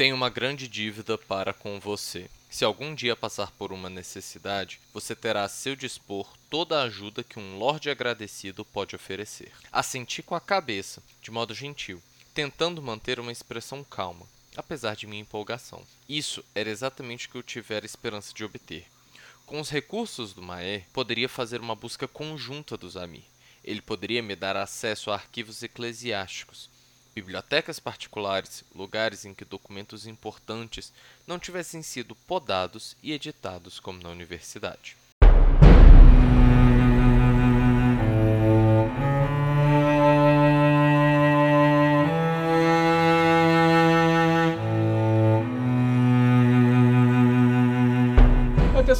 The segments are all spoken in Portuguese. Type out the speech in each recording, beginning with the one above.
Tenho uma grande dívida para com você. Se algum dia passar por uma necessidade, você terá a seu dispor toda a ajuda que um lorde agradecido pode oferecer. Assenti com a cabeça, de modo gentil, tentando manter uma expressão calma, apesar de minha empolgação. Isso era exatamente o que eu tivera esperança de obter. Com os recursos do Maé, poderia fazer uma busca conjunta dos Amir. Ele poderia me dar acesso a arquivos eclesiásticos, bibliotecas particulares, lugares em que documentos importantes não tivessem sido podados e editados como na universidade.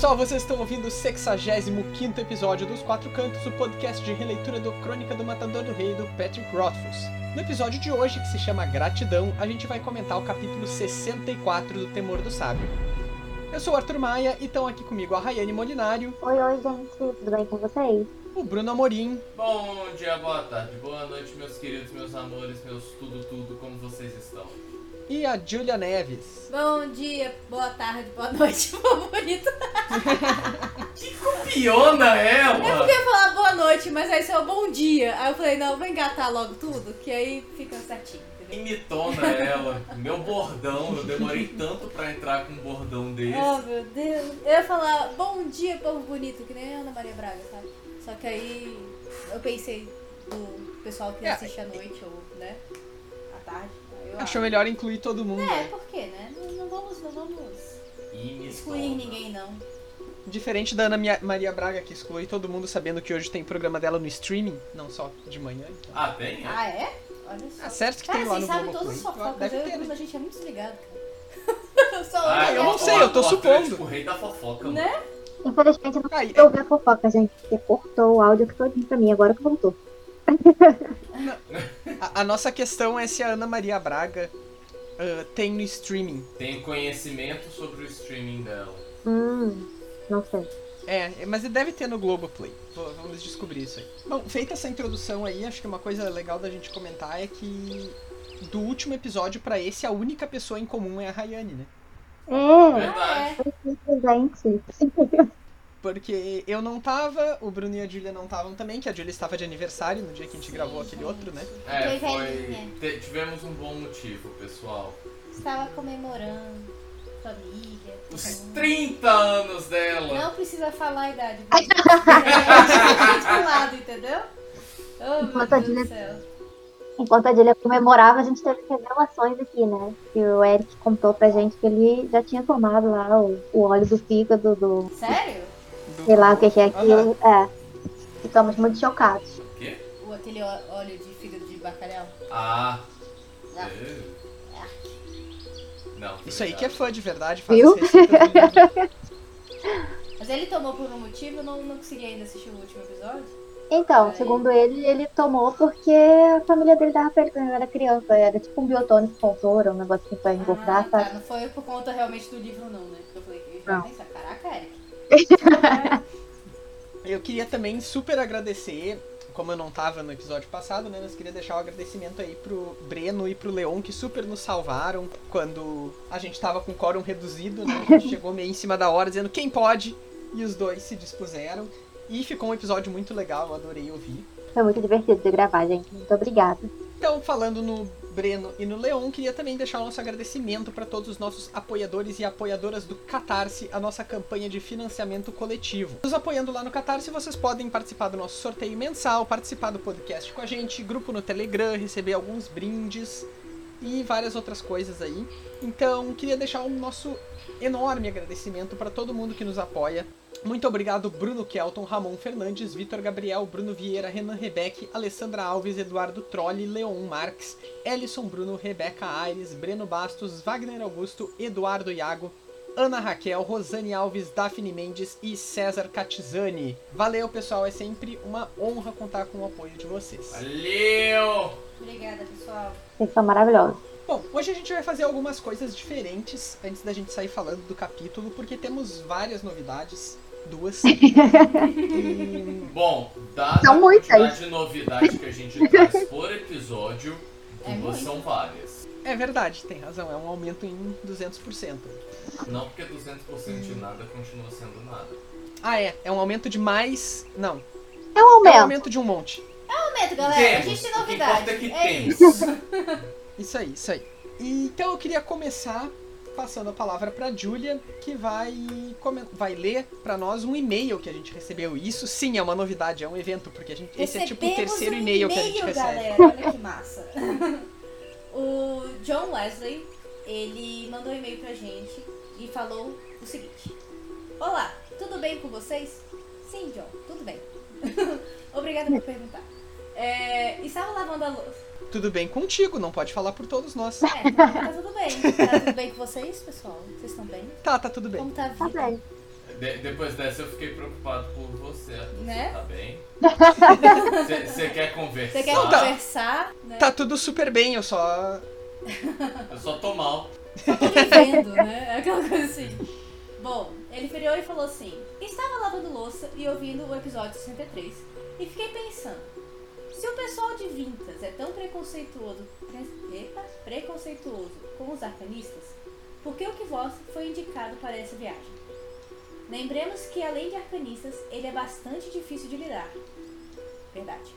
Pessoal, vocês estão ouvindo o 65 episódio dos Quatro Cantos, o podcast de releitura do Crônica do Matador do Rei do Patrick Rothfuss. No episódio de hoje, que se chama Gratidão, a gente vai comentar o capítulo 64 do Temor do Sábio. Eu sou o Arthur Maia e estão aqui comigo a Rayane Molinário, Oi, oi, gente, tudo bem com vocês? o Bruno Amorim Bom dia, boa tarde, boa noite, meus queridos, meus amores, meus tudo, tudo, como vocês estão? E a Julia Neves. Bom dia, boa tarde, boa noite, favorito. Que copiona Eu ela! queria falar boa noite, mas aí só bom dia. Aí eu falei, não, vou engatar logo tudo, que aí fica certinho, entendeu? Imitona ela, meu bordão, eu demorei tanto pra entrar com um bordão desse. Oh, meu Deus. Eu ia falar bom dia, povo bonito, que nem a Ana Maria Braga, sabe? Só que aí eu pensei no pessoal que É. assiste à noite ou, né, à tarde. Eu Achou melhor incluir todo mundo. É, né? por quê, né? Não, não vamos, não vamos excluir ninguém, não. Diferente da Ana Maria Braga, que exclui todo mundo sabendo que hoje tem programa dela no streaming, não só de manhã. então. Ah, tem? É? Ah, é? Olha só. Ah, certo que Cara, tem lá vocês no sabem Globoplay. todas as fofocas, Deve eu e ter, o né? a gente é muito desligado, cara. Só Ah, eu não sei, eu tô o supondo. É tipo o rei da fofoca, mano. Né? Infelizmente eu não consegui ouvir a fofoca, gente, porque cortou o áudio todinho pra mim, agora que voltou. A, a nossa questão é se a Ana Maria Braga ah, tem no streaming. Tem conhecimento sobre o streaming dela. Hum, não sei. É, mas deve ter no Globoplay. Vamos descobrir isso aí. Bom, feita essa introdução aí, acho que uma coisa legal da gente comentar é que do último episódio pra esse, a única pessoa em comum é a Rayane, né? É, Verdade. presente. Porque eu não tava, o Bruno e a Julia não estavam também, que a Julia estava de aniversário no dia que a gente gravou aquele outro, né? É, foi. tivemos um bom motivo, pessoal. Estava comemorando, família. Os mundo. 30 anos dela! Não precisa falar a idade. Bruno. É, pro lado, entendeu? Oh, meu Enquanto a Deus do Julia- céu. Enquanto a Julia comemorava, a gente teve revelações aqui, né? Que o Eric contou pra gente que ele já tinha tomado lá o, o óleo do fígado, do. Sério? Sei lá o que que é aquilo. É. Ficamos muito chocados. O quê? O, aquele ó- óleo de fígado de bacalhau? Ah. Ah. é. Não. Isso aí que é fã de verdade, faz Viu? as receitas do livro. Mas ele tomou por um motivo, eu não, não consegui ainda assistir o último episódio. Então, Aí. segundo ele, ele tomou porque a família dele tava perto quando ele era criança. Era tipo um biotônico com tontura, um negócio que foi engordar, ah, sabe? tá. Não foi por conta realmente do livro, não, né? Porque eu falei que eu já Não. Eric. Eu queria também super agradecer, como eu não tava no episódio passado, né? Mas queria deixar o agradecimento aí pro Breno e pro Leon, que super nos salvaram quando a gente tava com o quórum reduzido, né? A gente chegou meio em cima da hora dizendo quem pode, e os dois se dispuseram. E ficou um episódio muito legal, eu adorei ouvir. Foi muito divertido de gravar, gente. Muito obrigada. Então, falando no Breno e no Leon, queria também deixar o nosso agradecimento para todos os nossos apoiadores e apoiadoras do Catarse, a nossa campanha de financiamento coletivo. Nos apoiando lá no Catarse, vocês podem participar do nosso sorteio mensal, participar do podcast com a gente, grupo no Telegram, receber alguns brindes e várias outras coisas aí. Então, queria deixar o nosso enorme agradecimento para todo mundo que nos apoia. Muito obrigado, Bruno Kelton, Ramon Fernandes, Vitor Gabriel, Bruno Vieira, Renan Rebeck, Alessandra Alves, Eduardo Trolli, Leon Marques, Ellison Bruno, Rebeca Aires, Breno Bastos, Wagner Augusto, Eduardo Iago, Ana Raquel, Rosane Alves, Daphne Mendes e César Catizani. Valeu, pessoal, é sempre uma honra contar com o apoio de vocês. Valeu! Obrigada, pessoal. Vocês são maravilhosos. Bom, hoje a gente vai fazer algumas coisas diferentes antes da gente sair falando do capítulo, porque temos várias novidades. Duas. E Bom, dada São a muitas. quantidade de novidade que a gente traz por episódio, É duas muito. são várias. É verdade, tem razão. É um aumento em 200%. Não porque 200% de nada continua sendo nada. Ah, é. É um aumento de mais. Não. É um É um aumento. aumento de um monte. Momento, galera. A gente tem o que novidade. é que É temos. isso. Isso aí, isso aí. Então eu queria começar passando a palavra pra Julia, que vai, vai ler pra nós um e-mail que a gente recebeu. Isso sim é uma novidade, é um evento, porque a gente, esse é tipo o terceiro um e-mail que a gente recebe. galera. Olha que massa. o John Wesley, ele mandou um e-mail pra gente e falou o seguinte. Olá, tudo bem com vocês? Sim, John, tudo bem. Obrigada por perguntar. É, estava lavando a louça. Tudo bem contigo, não pode falar por todos nós. É, tá, tá tudo bem. Tá tudo bem com vocês, pessoal? Vocês estão bem? Tá, tá tudo bem. Como tá a Tá vida? bem. De- depois dessa eu fiquei preocupado por você, Arthur. Né? Você tá bem? Você- Você quer conversar? Você quer Não, tá. conversar? Né? Tá tudo super bem, eu só. Eu só tô mal. tô vivendo, né? Aquela coisa assim. Bom, ele virou e falou assim: Estava lavando louça e ouvindo o episódio 63 e fiquei pensando: se o pessoal de Vintas é tão preconceituoso, pre- epa, preconceituoso com os arcanistas, por que o Kvoth foi indicado para essa viagem? Lembremos que além de arcanistas, ele é bastante difícil de lidar. Verdade.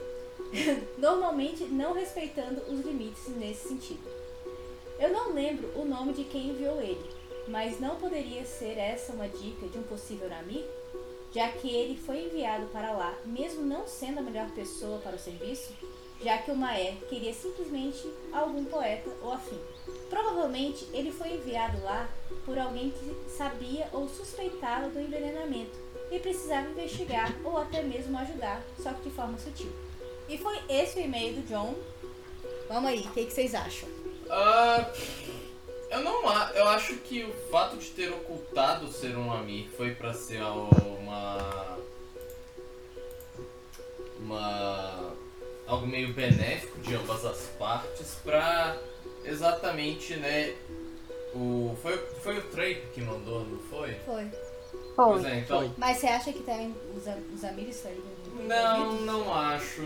Normalmente não respeitando os limites nesse sentido. Eu não lembro o nome de quem enviou ele, mas não poderia ser essa uma dica de um possível Namir? Já que ele foi enviado para lá, mesmo não sendo a melhor pessoa para o serviço, já que o Maer queria simplesmente algum poeta ou afim. Provavelmente ele foi enviado lá por alguém que sabia ou suspeitava do envenenamento e precisava investigar ou até mesmo ajudar, só que de forma sutil. E foi esse o e-mail do John. Vamos aí, o que, que vocês acham? Ah, eu não eu acho que o fato de ter ocultado ser um Amir foi pra ser uma uma algo meio benéfico de ambas as partes pra exatamente, né, o foi foi o Trape que mandou, não foi? Foi. É, então. Mas você acha que tem os, am- os amigos saíram? não, não acho.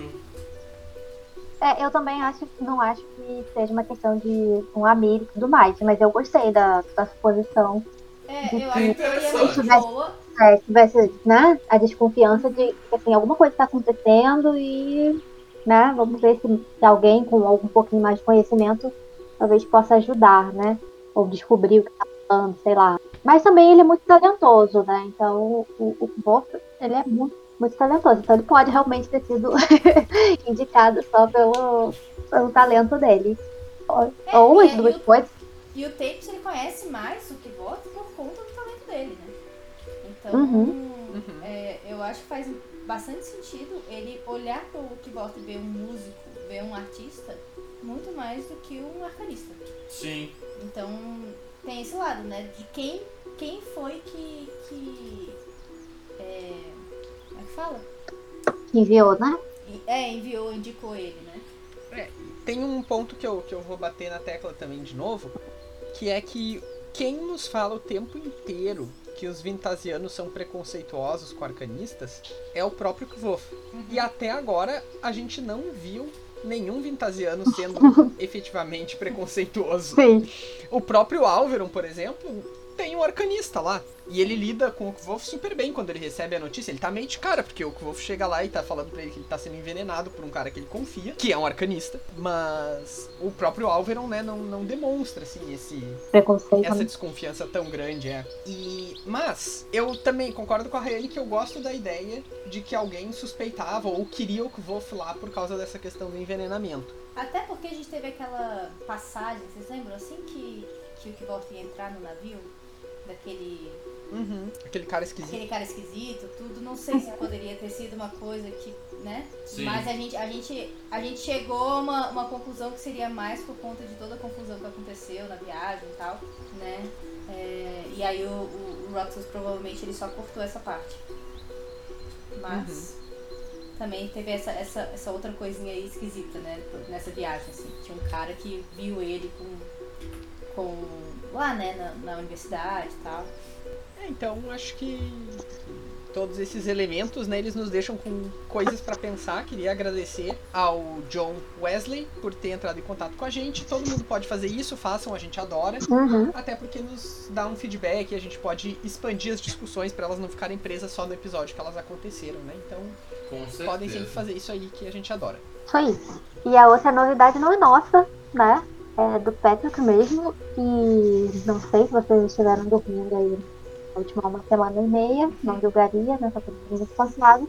É, eu também acho, não acho que seja uma questão de um amigo e tudo mais, mas eu gostei da, da suposição. É, eu É acho que seria muito boa. É, tivesse, né, a desconfiança de que assim, alguma coisa está acontecendo e, né, vamos ver se, se alguém com algum pouquinho mais de conhecimento talvez possa ajudar, né? Ou descobrir o que tá falando, sei lá. Mas também ele é muito talentoso, né? Então o, o Wolf, ele é muito, muito talentoso. Então ele pode realmente ter sido indicado só pelo, pelo talento dele. Ou, É, ou e as aí duas o- coisas. E o Tapes ele conhece mais o que vota por conta do talento dele, né? Então, Uhum. é, eu acho que faz bastante sentido ele olhar pro que vota e ver um músico, ver um artista, muito mais do que um arcanista. Sim. Então, tem esse lado, né? De quem, quem foi que. que é, é fala? Enviou, né? É, enviou, indicou ele, né? Tem um ponto que eu, que eu vou bater na tecla também de novo, que é que quem nos fala o tempo inteiro que os vintasianos são preconceituosos com arcanistas é o próprio Kvof. E até agora a gente não viu nenhum vintasiano sendo efetivamente preconceituoso. Sim. O próprio Alveron, por exemplo, tem um arcanista lá. E ele lida com o Kvof super bem quando ele recebe a notícia. Ele tá meio de cara, porque o Kvof chega lá e tá falando pra ele que ele tá sendo envenenado por um cara que ele confia, que é um arcanista. Mas o próprio Alveron, né, não, não demonstra, assim, esse, Preconceito. essa desconfiança tão grande, é. E, mas, eu também concordo com a Raeli que eu gosto da ideia de que alguém suspeitava ou queria o Kvof lá por causa dessa questão do envenenamento. Até porque a gente teve aquela passagem, vocês lembram? Assim que, que o Kivort ia entrar no navio, daquele Uhum. Aquele cara esquisito. aquele cara esquisito, tudo, não sei se poderia ter sido uma coisa que, né? Sim. Mas a gente, a gente, a gente chegou a uma, uma conclusão que seria mais por conta de toda a confusão que aconteceu na viagem e tal, né? É, e aí o, o, o Roxas provavelmente ele só cortou essa parte. Mas também teve essa, essa, essa outra coisinha aí esquisita, né? Nessa viagem, assim. Tinha um cara que viu ele com. Com lá, né, na, na universidade e tal. É, então acho que todos esses elementos, né, eles nos deixam com coisas para pensar. Queria agradecer ao John Wesley por ter entrado em contato com a gente. Todo mundo pode fazer isso, façam, a gente adora. Uhum. Até porque nos dá um feedback, a gente pode expandir as discussões para elas não ficarem presas só no episódio que elas aconteceram, né? Então, podem sempre fazer isso aí que a gente adora. Foi isso. E a outra novidade não é nossa, né? É do Patrick mesmo. E não sei se vocês estiveram dormindo aí na última uma semana e meia. Não julgaria, né? Tá todo mundo cansado.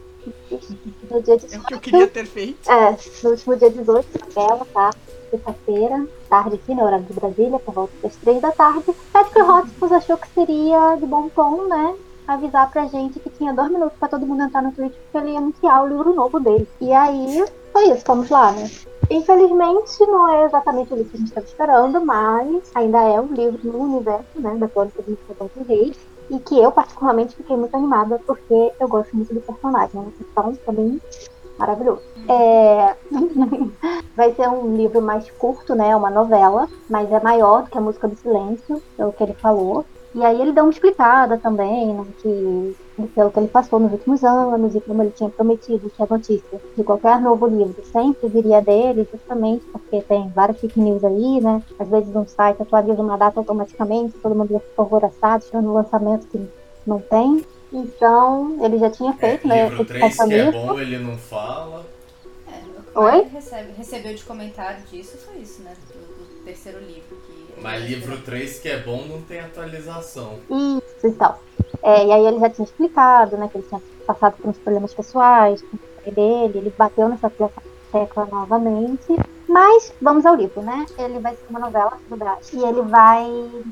No dia É o que eu queria ter feito. É, no último dia 18, na bela tarde, sexta-feira, tarde aqui horário de Brasília, por volta das três da tarde, Patrick Hotspur achou que seria de bom tom, né? Avisar pra gente que tinha dois minutos pra todo mundo entrar no Twitch porque ele ia anunciar o livro novo dele. E aí, foi isso, vamos lá, né? Infelizmente, não é exatamente o livro que a gente estava esperando, mas ainda é um livro no universo, né, da Crônica de Mr. Reis. E que eu, particularmente, fiquei muito animada porque eu gosto muito do personagem. né? Então, também maravilhoso. É... Vai ser um livro mais curto, né? Uma novela, mas é maior do que a Música do Silêncio, é o que ele falou. E aí ele dá uma explicada também, né, que pelo que ele passou nos últimos anos e como ele tinha prometido que a notícia de qualquer novo livro sempre viria dele, justamente porque tem várias fake news aí, né? Às vezes um site atualiza uma data automaticamente, todo mundo já ficou alvoroçado, tirando um lançamento que não tem. Então, ele já tinha É, feito, né? livro esse 3 que é bom, ele não fala. É, Oi? recebe, recebeu de comentário disso foi isso, né? Do, do terceiro livro. Mas livro 3 que é bom não tem atualização. Isso e tal. É, e aí ele já tinha explicado, né, que ele tinha passado por uns problemas pessoais com o dele, ele bateu nessa tecla novamente. Mas vamos ao livro, né? Ele vai ser uma novela do Brás. E ele vai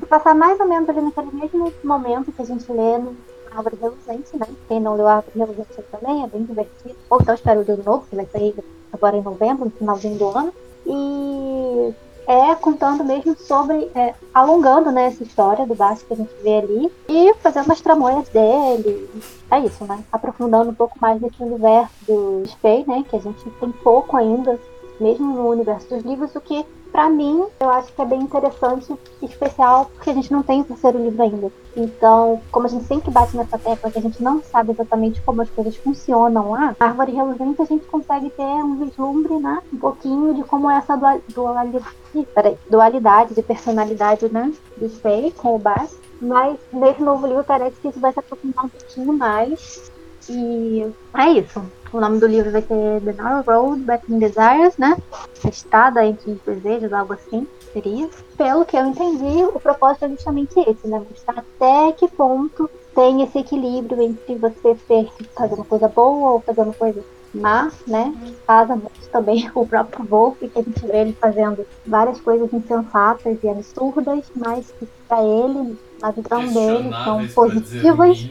passar mais ou menos ali naquele mesmo momento que a gente lê no Árvore Reluzente, né? Quem não leu Árvore Reluzente também é bem divertido. Ou então espera o livro novo, que vai sair agora em novembro, no finalzinho do ano. E é contando mesmo sobre, é, alongando né, essa história do Basti que a gente vê ali e fazendo as tramóias dele. É isso, né? Aprofundando um pouco mais nesse universo do Spey, né? Que a gente tem pouco ainda, mesmo no universo dos livros, o que, pra mim, eu acho que é bem interessante e especial, porque a gente não tem o terceiro livro ainda. Então, como a gente sempre bate nessa tecla que a gente não sabe exatamente como as coisas funcionam lá, a Árvore Reluzente a gente consegue ter um vislumbre, né? Um pouquinho de como é essa dual, dualidade, peraí, dualidade de personalidade, né? Do Spey com o Bass. Mas nesse novo livro parece que isso vai se aprofundar um pouquinho mais. E é isso. O nome do livro vai ser The Narrow Road Between Desires, né? A estrada entre os desejos, algo assim seria. Pelo que eu entendi, o propósito é justamente esse, né? Mostrar até que ponto tem esse equilíbrio entre você ser fazendo coisa boa ou fazendo coisa má, né? Casa muito também o próprio Wolf, que a gente vê ele fazendo várias coisas insensatas e absurdas, mas que pra ele, na visão dele, são positivas.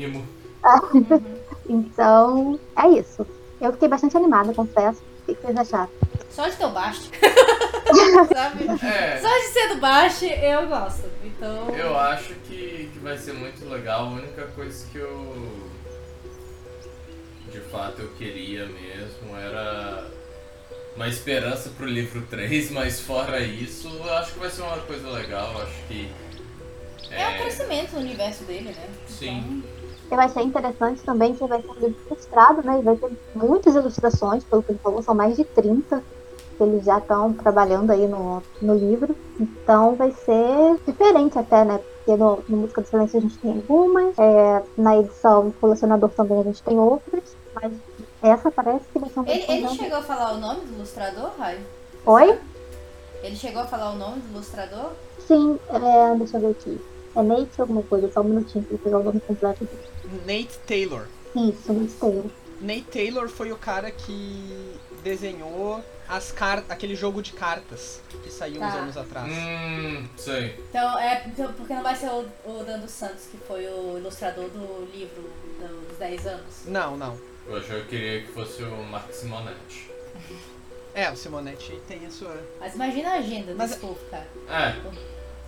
Então, é isso. Eu fiquei bastante animada, confesso. O que vocês acharam? Só de ter o baixo. Sabe? É, Só de ser do baixo eu gosto. Então. eu acho que, que vai ser muito legal. A única coisa que eu. De fato eu queria mesmo era uma esperança pro livro 3, mas fora isso, eu acho que vai ser uma coisa legal. Eu acho que. É um crescimento no universo dele, né? Sim. Eu achei interessante também que vai ser um livro ilustrado, né? E vai ter muitas ilustrações, pelo que ele falou, são mais de 30 que eles já estão trabalhando aí no, no livro. Então vai ser diferente até, né? Porque no, no Música do Silêncio a gente tem algumas, é, na edição Colecionador também a gente tem outras, mas essa parece que vai ser um Ele, ele chegou a falar o nome do ilustrador, Raio? Oi? Ele chegou a falar o nome do ilustrador? Sim, é, deixa eu ver aqui. É Nate alguma coisa, só um minutinho pra eu pegar o nome completo. Nate Taylor. Isso, Nate Taylor. Nate Taylor foi o cara que desenhou as car aquele jogo de cartas que saiu uns Tá. anos atrás. Hum, sei. Então, é então, porque não vai ser o, o Dando Santos, que foi o ilustrador do livro dos 10 anos. Não, não. Que eu queria que fosse o Mark Simonetti. É, o Simonetti tem a sua. Mas imagina a agenda Mas- desse povo, cara. É,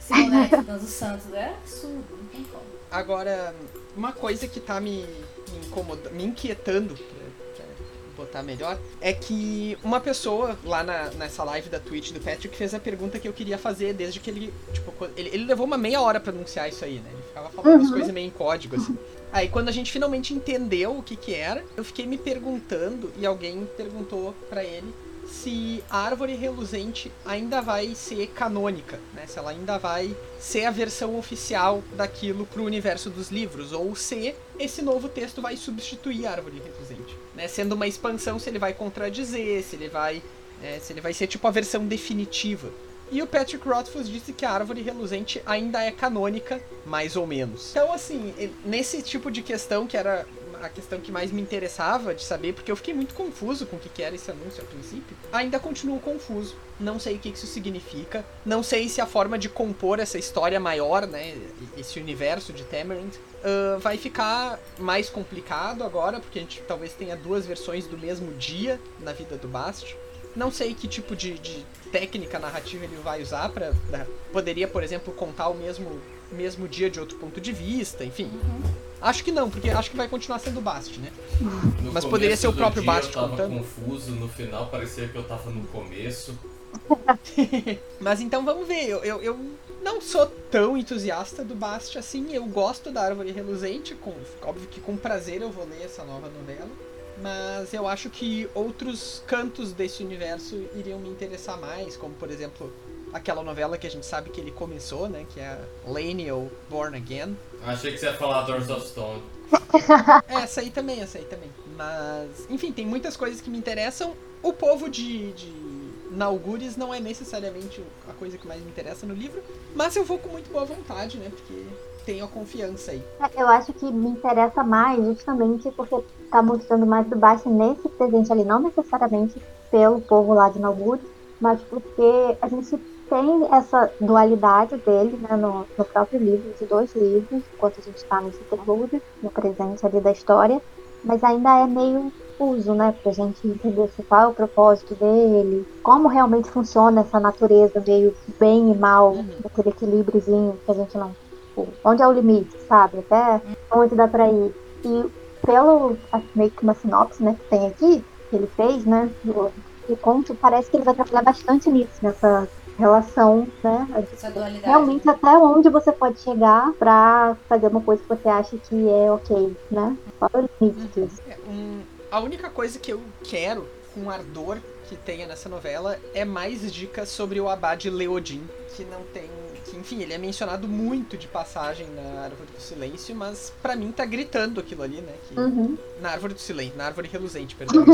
Simonete Dando Santos é absurdo, não tem como. Agora, uma coisa que tá me, me incomodando, me inquietando, pra, pra botar melhor, é que uma pessoa lá na, nessa live da Twitch do Patrick fez a pergunta que eu queria fazer desde que ele, tipo, ele, ele levou uma meia hora pra anunciar isso aí, né? Ele ficava falando Uhum. umas coisas meio em código, assim. Aí quando a gente finalmente entendeu o que que era, eu fiquei me perguntando e alguém perguntou pra ele se a árvore reluzente ainda vai ser canônica, né? Se ela ainda vai ser a versão oficial daquilo pro universo dos livros, ou se esse novo texto vai substituir a árvore reluzente, né? Sendo uma expansão, se ele vai contradizer, se ele vai, é, se ele vai ser tipo a versão definitiva. E o Patrick Rothfuss disse que a árvore reluzente ainda é canônica, mais ou menos. Então, assim, nesse tipo de questão, que era a questão que mais me interessava de saber, porque eu fiquei muito confuso com o que era esse anúncio a princípio, ainda continuo confuso. Não sei o que isso significa. Não sei se a forma de compor essa história maior, né, esse universo de Tamarind, ah, vai ficar mais complicado agora, porque a gente talvez tenha duas versões do mesmo dia na vida do Bast. Não sei que tipo de, de técnica narrativa ele vai usar para poderia, por exemplo, contar o mesmo mesmo dia de outro ponto de vista, enfim. Acho que não, porque acho que vai continuar sendo Bast, né? No Mas poderia ser o próprio dia Bast Eu tava contando. confuso, no final parecia que eu tava no começo. Mas então vamos ver. Eu, eu, eu não sou tão entusiasta do Bast assim. Eu gosto da Árvore Reluzente. Com, óbvio que com prazer eu vou ler essa nova novela. Mas eu acho que outros cantos desse universo iriam me interessar mais. Como, por exemplo, aquela novela que a gente sabe que ele começou, né? Que é Lane ou Born Again. Achei que você ia falar Doors of Stone. É, essa aí também, essa aí também. Mas, enfim, tem muitas coisas que me interessam. O povo de, de Naugures não é necessariamente a coisa que mais me interessa no livro. Mas eu vou com muito boa vontade, né? Porque tenho a confiança aí. É, Eu acho que me interessa mais justamente porque tá mostrando mais do baixo nesse presente ali, não necessariamente pelo povo lá de Nauguri, mas porque a gente tem essa dualidade dele né, no, no próprio livro, de dois livros, enquanto a gente está nesse interlúdio, no presente ali da história, mas ainda é meio uso, né, pra gente entender se qual é o propósito dele, como realmente funciona essa natureza meio bem e mal, Uhum. daquele equilíbriozinho que a gente não tipo, onde é o limite, sabe? Até onde dá pra ir. E pelo a- meio que uma sinopse, né, que tem aqui, que ele fez, né, do, do conto, parece que ele vai trabalhar bastante nisso, nessa relação, né? Essa dualidade. Realmente até onde você pode chegar pra fazer uma coisa que você acha que é ok, né? Qual é o limite disso? É, um- a única coisa que eu quero, com ardor, que tenha nessa novela é mais dicas sobre o Abade Leodin, que não tem. Que, enfim, ele é mencionado muito de passagem na Árvore do Silêncio, mas pra mim tá gritando aquilo ali, né? Que, Uhum. Na Árvore do Silêncio, na Árvore Reluzente, perdão.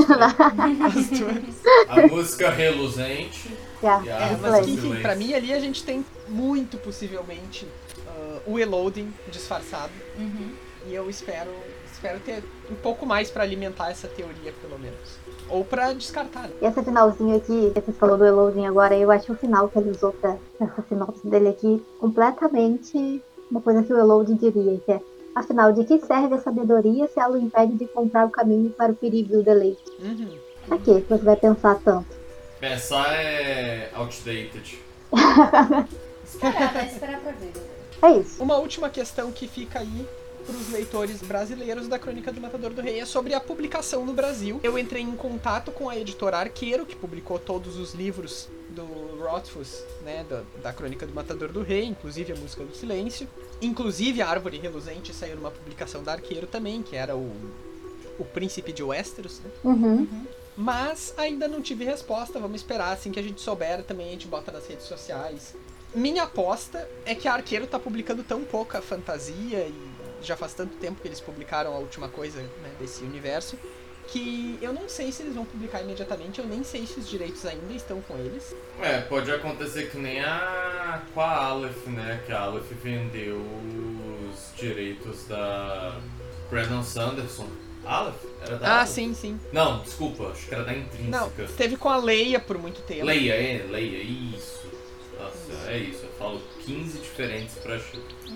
A música reluzente Yeah. É, mas enfim, pra mim ali a gente tem muito possivelmente ah, o Eloding disfarçado. Uhum. E eu espero, espero ter um pouco mais pra alimentar essa teoria, pelo menos. Ou pra descartar. né? E esse finalzinho aqui, que você falou do Eloding agora, eu acho o final que ele usou pra essa sinopse dele aqui completamente uma coisa que o Eloding diria, que é afinal, de que serve a sabedoria se ela o impede de encontrar o caminho para o perigo e o deleite? Uhum. Pra que você vai pensar tanto? Pensar é outdated. Esperar, né? Esperar pra ver. É isso. Uma última questão que fica aí para os leitores brasileiros da Crônica do Matador do Rei é sobre a publicação no Brasil. Eu entrei em contato com a editora Arqueiro, que publicou todos os livros do Rothfuss, né, da, da Crônica do Matador do Rei, inclusive a Música do Silêncio. Inclusive a Árvore Reluzente saiu numa publicação da Arqueiro também, que era o, o Príncipe de Westeros, né? Uhum. Mas ainda não tive resposta. Vamos esperar. Assim que a gente souber, também a gente bota nas redes sociais. Minha aposta é que a Arqueiro tá publicando tão pouca fantasia e já faz tanto tempo que eles publicaram a última coisa né, desse universo que eu não sei se eles vão publicar imediatamente. Eu nem sei se os direitos ainda estão com eles. É, pode acontecer que nem a com a Aleph, né? Que a Aleph vendeu os direitos da Brandon Sanderson. Aleph? Era da Ah, sim, sim. Não, desculpa, acho que era da Não, Intrínseca. teve com a Leia por muito tempo. Leia, é, Leia, isso. Nossa, é isso. Eu falo 15 diferentes pra.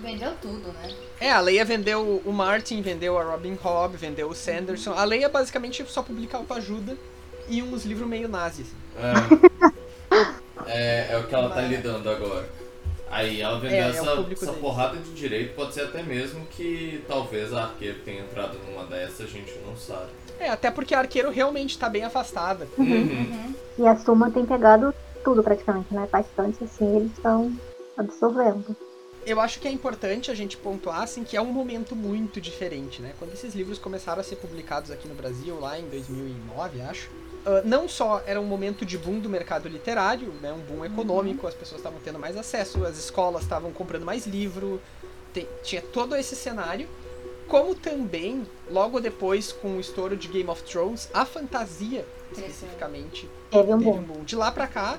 Vendeu tudo, né? É, a Leia vendeu o Martin, vendeu a Robin Hobb, vendeu o Sanderson. A Leia basicamente só publicava ajuda e uns livros meio nazis. É. é, é o que ela tá lidando agora. Aí ela vendeu É, é essa, público essa porrada de direito, pode ser até mesmo que talvez a arqueiro tenha entrado numa dessas, a gente não sabe. É, até porque a arqueiro realmente tá bem afastada. Uhum. E a Suma tem pegado tudo praticamente, né? Bastante assim, eles estão absorvendo. Eu acho que é importante a gente pontuar assim, que é um momento muito diferente, né? Quando esses livros começaram a ser publicados aqui no Brasil, lá em 2009, acho, ah, não só era um momento de boom do mercado literário, né? Um boom econômico, as pessoas estavam tendo mais acesso, as escolas estavam comprando mais livro, te- tinha todo esse cenário, como também, logo depois, com o estouro de Game of Thrones, a fantasia, especificamente, Teve um teve bom. um boom. De lá pra cá,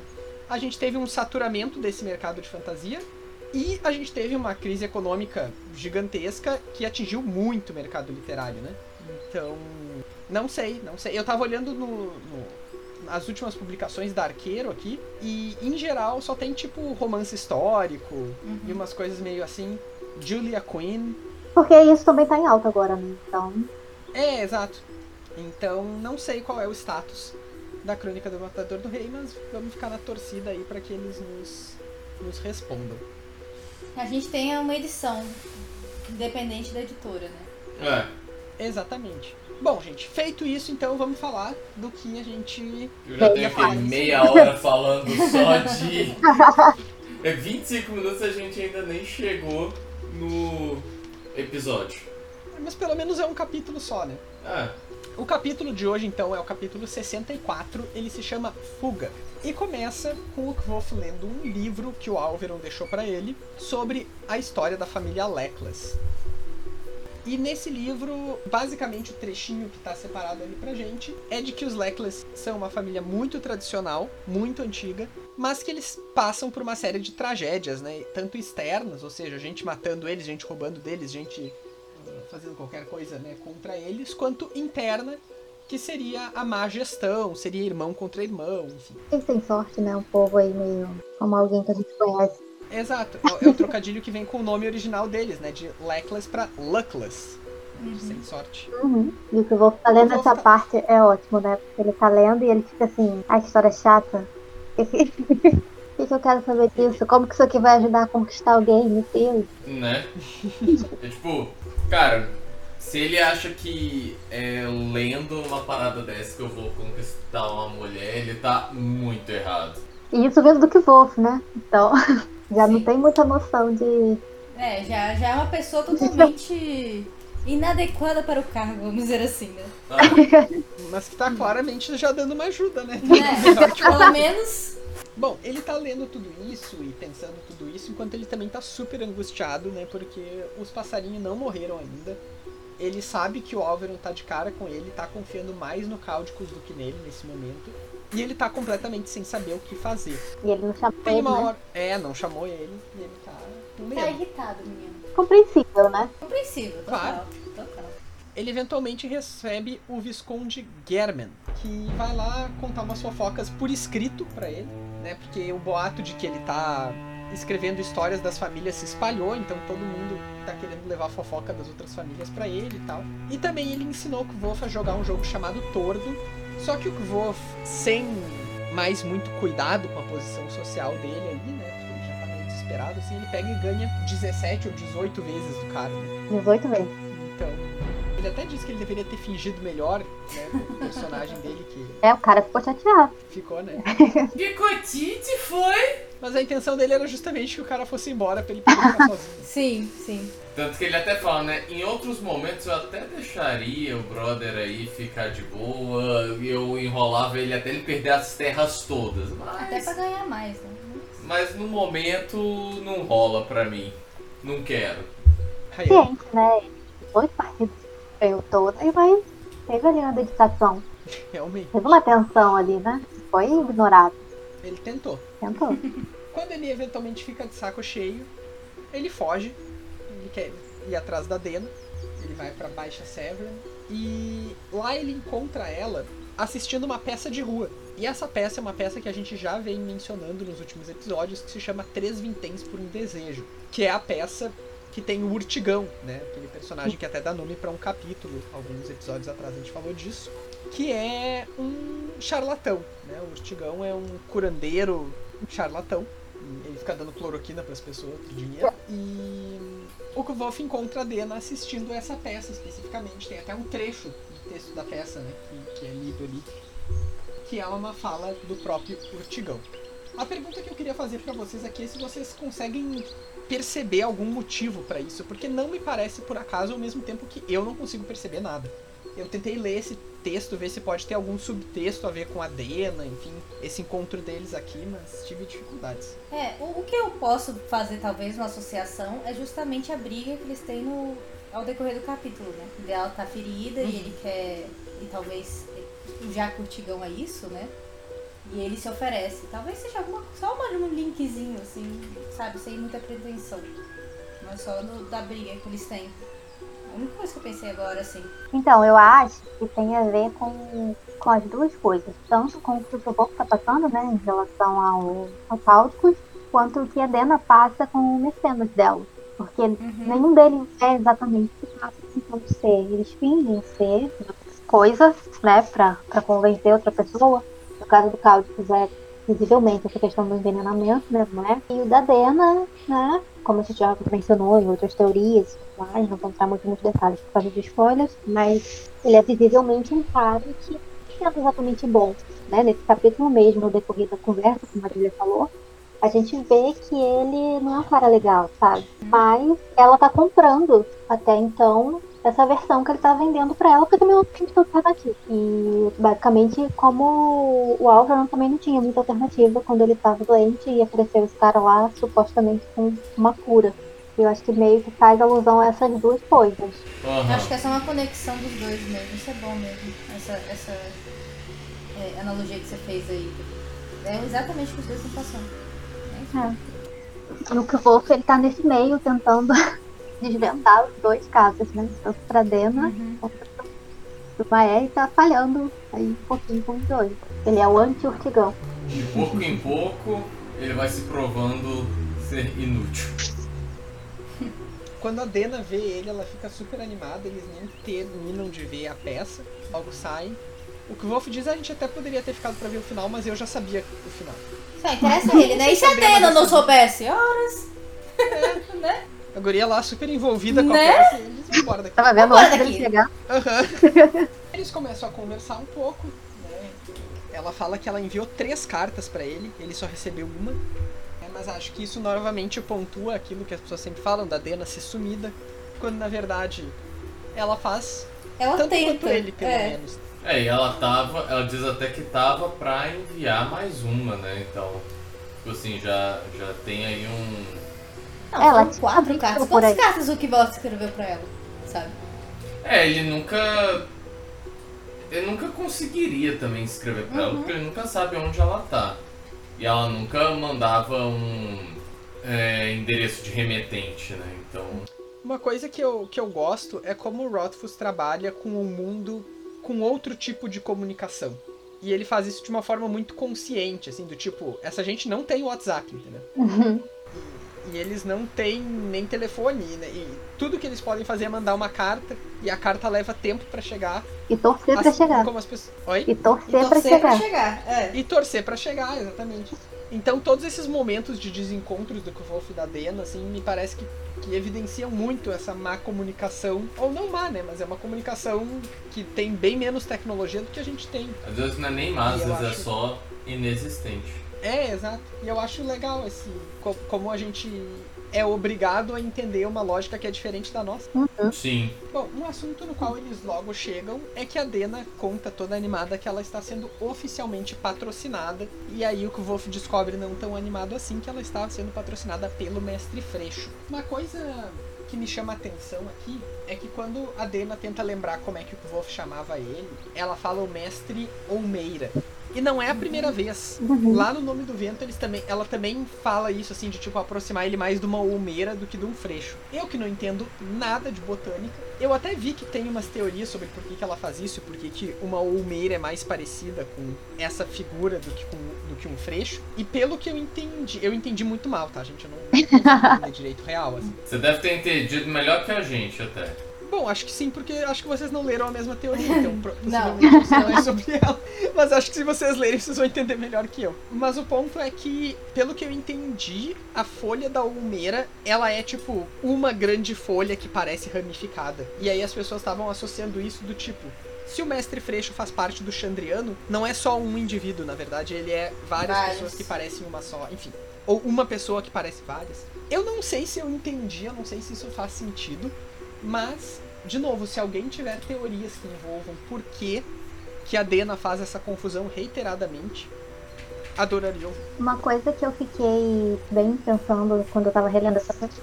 a gente teve um saturamento desse mercado de fantasia e a gente teve uma crise econômica gigantesca que atingiu muito o mercado literário, né? Então, não sei, não sei. Eu tava olhando no, no- nas últimas publicações da Arqueiro aqui e, em geral, só tem tipo romance histórico Uhum. e umas coisas meio assim. Julia Quinn. Porque isso também tá em alta agora, né? Então, É, exato. Então, não sei qual é o status da Crônica do Matador do Rei, mas vamos ficar na torcida aí pra que eles nos, nos respondam. A gente tem uma edição independente da editora, né? É, Exatamente. Bom, gente, feito isso, então vamos falar do que a gente. eu já tenho aqui meia hora falando só de. É 25 minutos a gente ainda nem chegou no episódio. Mas pelo menos é um capítulo só, né? Ah, O capítulo de hoje, então, é o capítulo 64. Ele se chama Fuga. E começa com o Kvof lendo um livro que o Alveron deixou pra ele sobre a história da família Leclas. E nesse livro, basicamente o trechinho que tá separado ali pra gente é de que os Leclas são uma família muito tradicional, muito antiga, mas que eles passam por uma série de tragédias, né? Tanto externas, ou seja, gente matando eles, gente roubando deles, gente fazendo qualquer coisa né, contra eles, quanto interna, que seria a má gestão, seria irmão contra irmão, enfim. têm sorte, né? Um povo aí meio como alguém que a gente conhece. Exato, é, é o trocadilho que vem com o nome original deles, né? De Leckless pra Luckless, sem sorte. Uhum. E o que eu vou tá lendo essa ficar- parte é ótimo, né? Porque ele tá lendo e ele fica assim, a história é chata. O que, que eu quero saber disso? Como que isso aqui vai ajudar a conquistar alguém? Meu Deus. né? É tipo, cara, se ele acha que é lendo uma parada dessa que eu vou conquistar uma mulher, ele tá muito errado. E isso vindo do que Wolf, né? Então, já não Sim. tem muita noção de. É, já, já é uma pessoa totalmente inadequada para o cargo, vamos dizer assim, né? Ah, Mas que tá claramente já dando uma ajuda, né? É, pelo menos. Bom, ele tá lendo tudo isso e pensando tudo isso, enquanto ele também tá super angustiado, né? Porque os passarinhos não morreram ainda. Ele sabe que o Alveron tá de cara com ele, tá confiando mais no Cáudicos do que nele nesse momento. E ele tá completamente sem saber o que fazer. E ele não chamou Tem ele, uma né? hora. É, não chamou ele e ele tá com Tá medo. irritado, menino. Compreensível, né? Compreensível, total. Claro. Total. Ele eventualmente recebe o Visconde German, que vai lá contar umas fofocas por escrito pra ele, né? Porque o boato de que ele tá escrevendo histórias das famílias se espalhou, então todo mundo tá querendo levar a fofoca das outras famílias pra ele e tal. E também ele ensinou o Kvof a jogar um jogo chamado Tordo, só que o Kvof, sem mais muito cuidado com a posição social dele ali, né? Porque ele já tá meio desesperado, assim, ele pega e ganha 17 ou 18 vezes do cara, né? 18 vezes. Ele até disse que ele deveria ter fingido melhor, né, com o personagem dele que É, o cara ficou chateado. ficou, né? Picotite foi? Mas a intenção dele era justamente que o cara fosse embora pra ele poder ficar sozinho. Sim, sim. Tanto que ele até fala, né? Em outros momentos eu até deixaria o brother aí ficar de boa, eu enrolava ele até ele perder as terras todas. Até Mas, pra ganhar mais, né? mas no momento não rola pra mim. Não quero. Ciente, né? Dois partidos todo e vai. Teve ali uma dedicação. realmente, Teve uma tensão ali, né? Foi ignorado. ele tentou. Tentou. Quando ele eventualmente fica de saco cheio, ele foge. Ele quer ir atrás da Dena. Ele vai pra Baixa Severn. E lá ele encontra ela assistindo uma peça de rua. E essa peça é uma peça que a gente já vem mencionando nos últimos episódios, que se chama Três Vinténs por um Desejo. Que é a peça que tem o Urtigão, né? Aquele personagem que até dá nome pra um capítulo. Alguns episódios atrás a gente falou disso. Que é um charlatão, né? O Urtigão é um curandeiro charlatão Ele fica dando cloroquina pras pessoas por dinheiro. E o Kvolf encontra a Dena assistindo essa peça especificamente. Tem até um trecho do texto da peça, né? Que, que é lido ali. Que é uma fala do próprio Urtigão. A pergunta que eu queria fazer pra vocês aqui é se vocês conseguem perceber algum motivo pra isso, porque não me parece por acaso ao mesmo tempo que eu não consigo perceber nada. Eu tentei ler esse texto, ver se pode ter algum subtexto a ver com a Dena, enfim, esse encontro deles aqui, mas tive dificuldades. É, o, o que eu posso fazer, talvez, uma associação é justamente a briga que eles têm no, ao decorrer do capítulo, né? Ela tá ferida e ele quer. E talvez já curtigão é isso, né? E ele se oferece. Talvez seja alguma, só uma, um linkzinho, assim, sabe? Sem muita pretensão. Mas só no, da briga que eles têm. A única coisa que eu pensei agora, assim. Então, eu acho que tem a ver com, com as duas coisas. Tanto com o que o Sobok está passando, né, em relação ao, aos Cáuticos, quanto o que a Dena passa com o Mecenas dela. Porque nenhum deles é exatamente o que passa tentando ser. Eles fingem ser coisas, né, pra, pra convencer outra pessoa. Caso do Cáuticos é visivelmente essa questão do envenenamento mesmo, né? E o da Dena, né? Como a gente já mencionou em outras teorias, mas não vou entrar muito nos detalhes por causa dos spoilers, mas ele é visivelmente um cara que não é exatamente bom, né? Nesse capítulo mesmo, no decorrer da conversa, como a Julia falou, a gente vê que ele não é um cara legal, sabe? Mas ela tá comprando até então essa versão que ele tá vendendo pra ela, porque também não tem muita alternativa. E basicamente, como o Alvaron também não tinha muita alternativa quando ele tava doente e apareceu esse cara lá supostamente com uma cura. Eu acho que meio que faz alusão a essas duas coisas. Eu Aham. acho que essa é uma conexão dos dois mesmo. Isso é bom mesmo. Essa, essa é, analogia que você fez aí. É exatamente o que os dois estão passando. É isso. É. E o Kvolf, ele tá nesse meio tentando desvendar os dois casos, né? Tanto pra Dena Uhum. quanto pro Maé e tá falhando aí um pouquinho com os dois. Ele é o anti-urtigão. De pouco em pouco, ele vai se provando ser inútil. Quando a Dena vê ele, ela fica super animada, eles nem terminam de ver a peça, logo saem. O que o Wolf diz, a gente até poderia ter ficado pra ver o final, mas eu já sabia o final. Só interessa ele, né? E se a Dena não soubesse? Horas. né? A guria lá super envolvida com a Né? peça e eles vão embora daqui. Tava vendo antes dele chegar. Aham. Eles começam a conversar um pouco, né? Ela fala que ela enviou três cartas pra ele, ele só recebeu uma. É, mas acho que isso novamente pontua aquilo que as pessoas sempre falam da Dena ser sumida, quando na verdade ela faz Ela tanto tenta. quanto ele, pelo é. menos. É, e ela tava. Ela diz até que tava pra enviar mais uma, né? Então, tipo assim, já, já tem aí um. Não, Ela tinha quatro cartas. Quantas cartas o Kibot escreveu pra ela? Sabe? É, ele nunca. Ele nunca conseguiria também escrever pra ela, Uhum. porque ele nunca sabe onde ela tá. E ela nunca mandava um é, endereço de remetente, né? Então. Uma coisa que eu, que eu gosto é como o Rothfuss trabalha com o mundo com outro tipo de comunicação. E ele faz isso de uma forma muito consciente, assim, do tipo, essa gente não tem WhatsApp, entendeu? Uhum. E eles não têm nem telefone, né? E tudo que eles podem fazer é mandar uma carta, e a carta leva tempo pra chegar. E torcer pra assim chegar. como as pessoas. Oi? E torcer, pra torcer pra chegar. chegar. É. E torcer pra chegar, exatamente. Então todos esses momentos de desencontros do Kvolf e da Dena, assim, me parece que, que evidenciam muito essa má comunicação. Ou não má, né? Mas é uma comunicação que tem bem menos tecnologia do que a gente tem. Às vezes não é nem má, às vezes é só inexistente. É, exato. E eu acho legal esse. co- Como a gente é obrigado a entender uma lógica que é diferente da nossa. Uhum. Sim. Bom, um assunto no qual eles logo chegam é que a Dena conta toda animada que ela está sendo oficialmente patrocinada. E aí o que o Wolf descobre não tão animado assim que ela está sendo patrocinada pelo Mestre Freixo. Uma coisa que me chama a atenção aqui é que quando a Dena tenta lembrar como é que o Wolf chamava ele, ela fala o Mestre Olmeira. E não é a primeira vez. Uhum. Lá no Nome do Vento, eles também, ela também fala isso, assim, de tipo aproximar ele mais de uma olmeira do que de um freixo. Eu que não entendo nada de botânica, eu até vi que tem umas teorias sobre por que, que ela faz isso, por que, que uma olmeira é mais parecida com essa figura do que, com, do que um freixo. E pelo que eu entendi, eu entendi muito mal, tá, gente? Eu não, não consegui entender direito real, assim. Você deve ter entendido melhor que a gente até. Bom, acho que sim, porque acho que vocês não leram a mesma teoria, então possivelmente não. é sobre ela. Mas acho que se vocês lerem, vocês vão entender melhor que eu. Mas o ponto é que, pelo que eu entendi, a folha da Ulmeira, ela é tipo uma grande folha que parece ramificada. E aí as pessoas estavam associando isso do tipo. Se o mestre Freixo faz parte do Chandriano, não é só um indivíduo, na verdade, ele é várias Vários. pessoas que parecem uma só, enfim. Ou uma pessoa que parece várias. Eu não sei se eu entendi, eu não sei se isso faz sentido, mas, de novo, se alguém tiver teorias que envolvam por que, que a Dena faz essa confusão reiteradamente, adoraria ouvir. Uma coisa que eu fiquei bem pensando quando eu tava relendo essa parte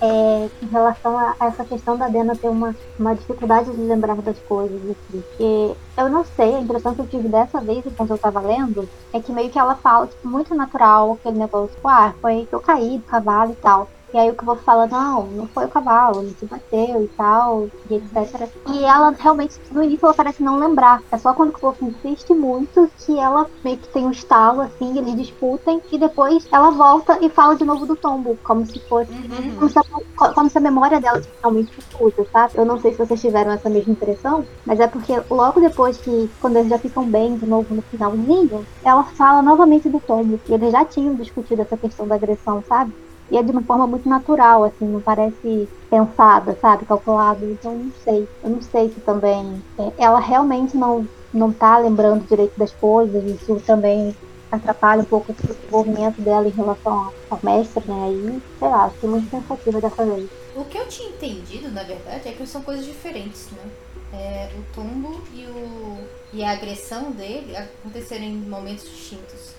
é em relação a, essa questão da Dena ter uma, uma dificuldade de lembrar das coisas, assim. Porque eu não sei, a impressão que eu tive dessa vez enquanto eu tava lendo é que meio que ela fala, tipo, muito natural, aquele negócio, tipo, ah, foi que eu caí do cavalo e tal. E aí o que eu vou falar, não, não foi o cavalo, ele se bateu e tal, e etc. E ela realmente, no início ela parece não lembrar. É só quando o Wolf insiste muito que ela meio que tem um estalo, assim, eles disputem, e depois ela volta e fala de novo do tombo, como se fosse. Uhum. Como se, a, como se a memória dela tivesse realmente confusa, sabe? Eu não sei se vocês tiveram essa mesma impressão, mas é porque logo depois que, quando eles já ficam bem de novo no finalzinho, ela fala novamente do tombo. E eles já tinham discutido essa questão da agressão, sabe? E é de uma forma muito natural, assim, não parece pensada, sabe? Calculada. Então, não sei. Eu não sei se também. é, ela realmente não, não tá lembrando direito das coisas. Isso também atrapalha um pouco o desenvolvimento dela em relação ao- mestre, né? Aí, sei lá, fiquei muito pensativa dessa vez. O que eu tinha entendido, na verdade, é que são coisas diferentes, né? É, o tombo e, o, e a agressão dele aconteceram em momentos distintos.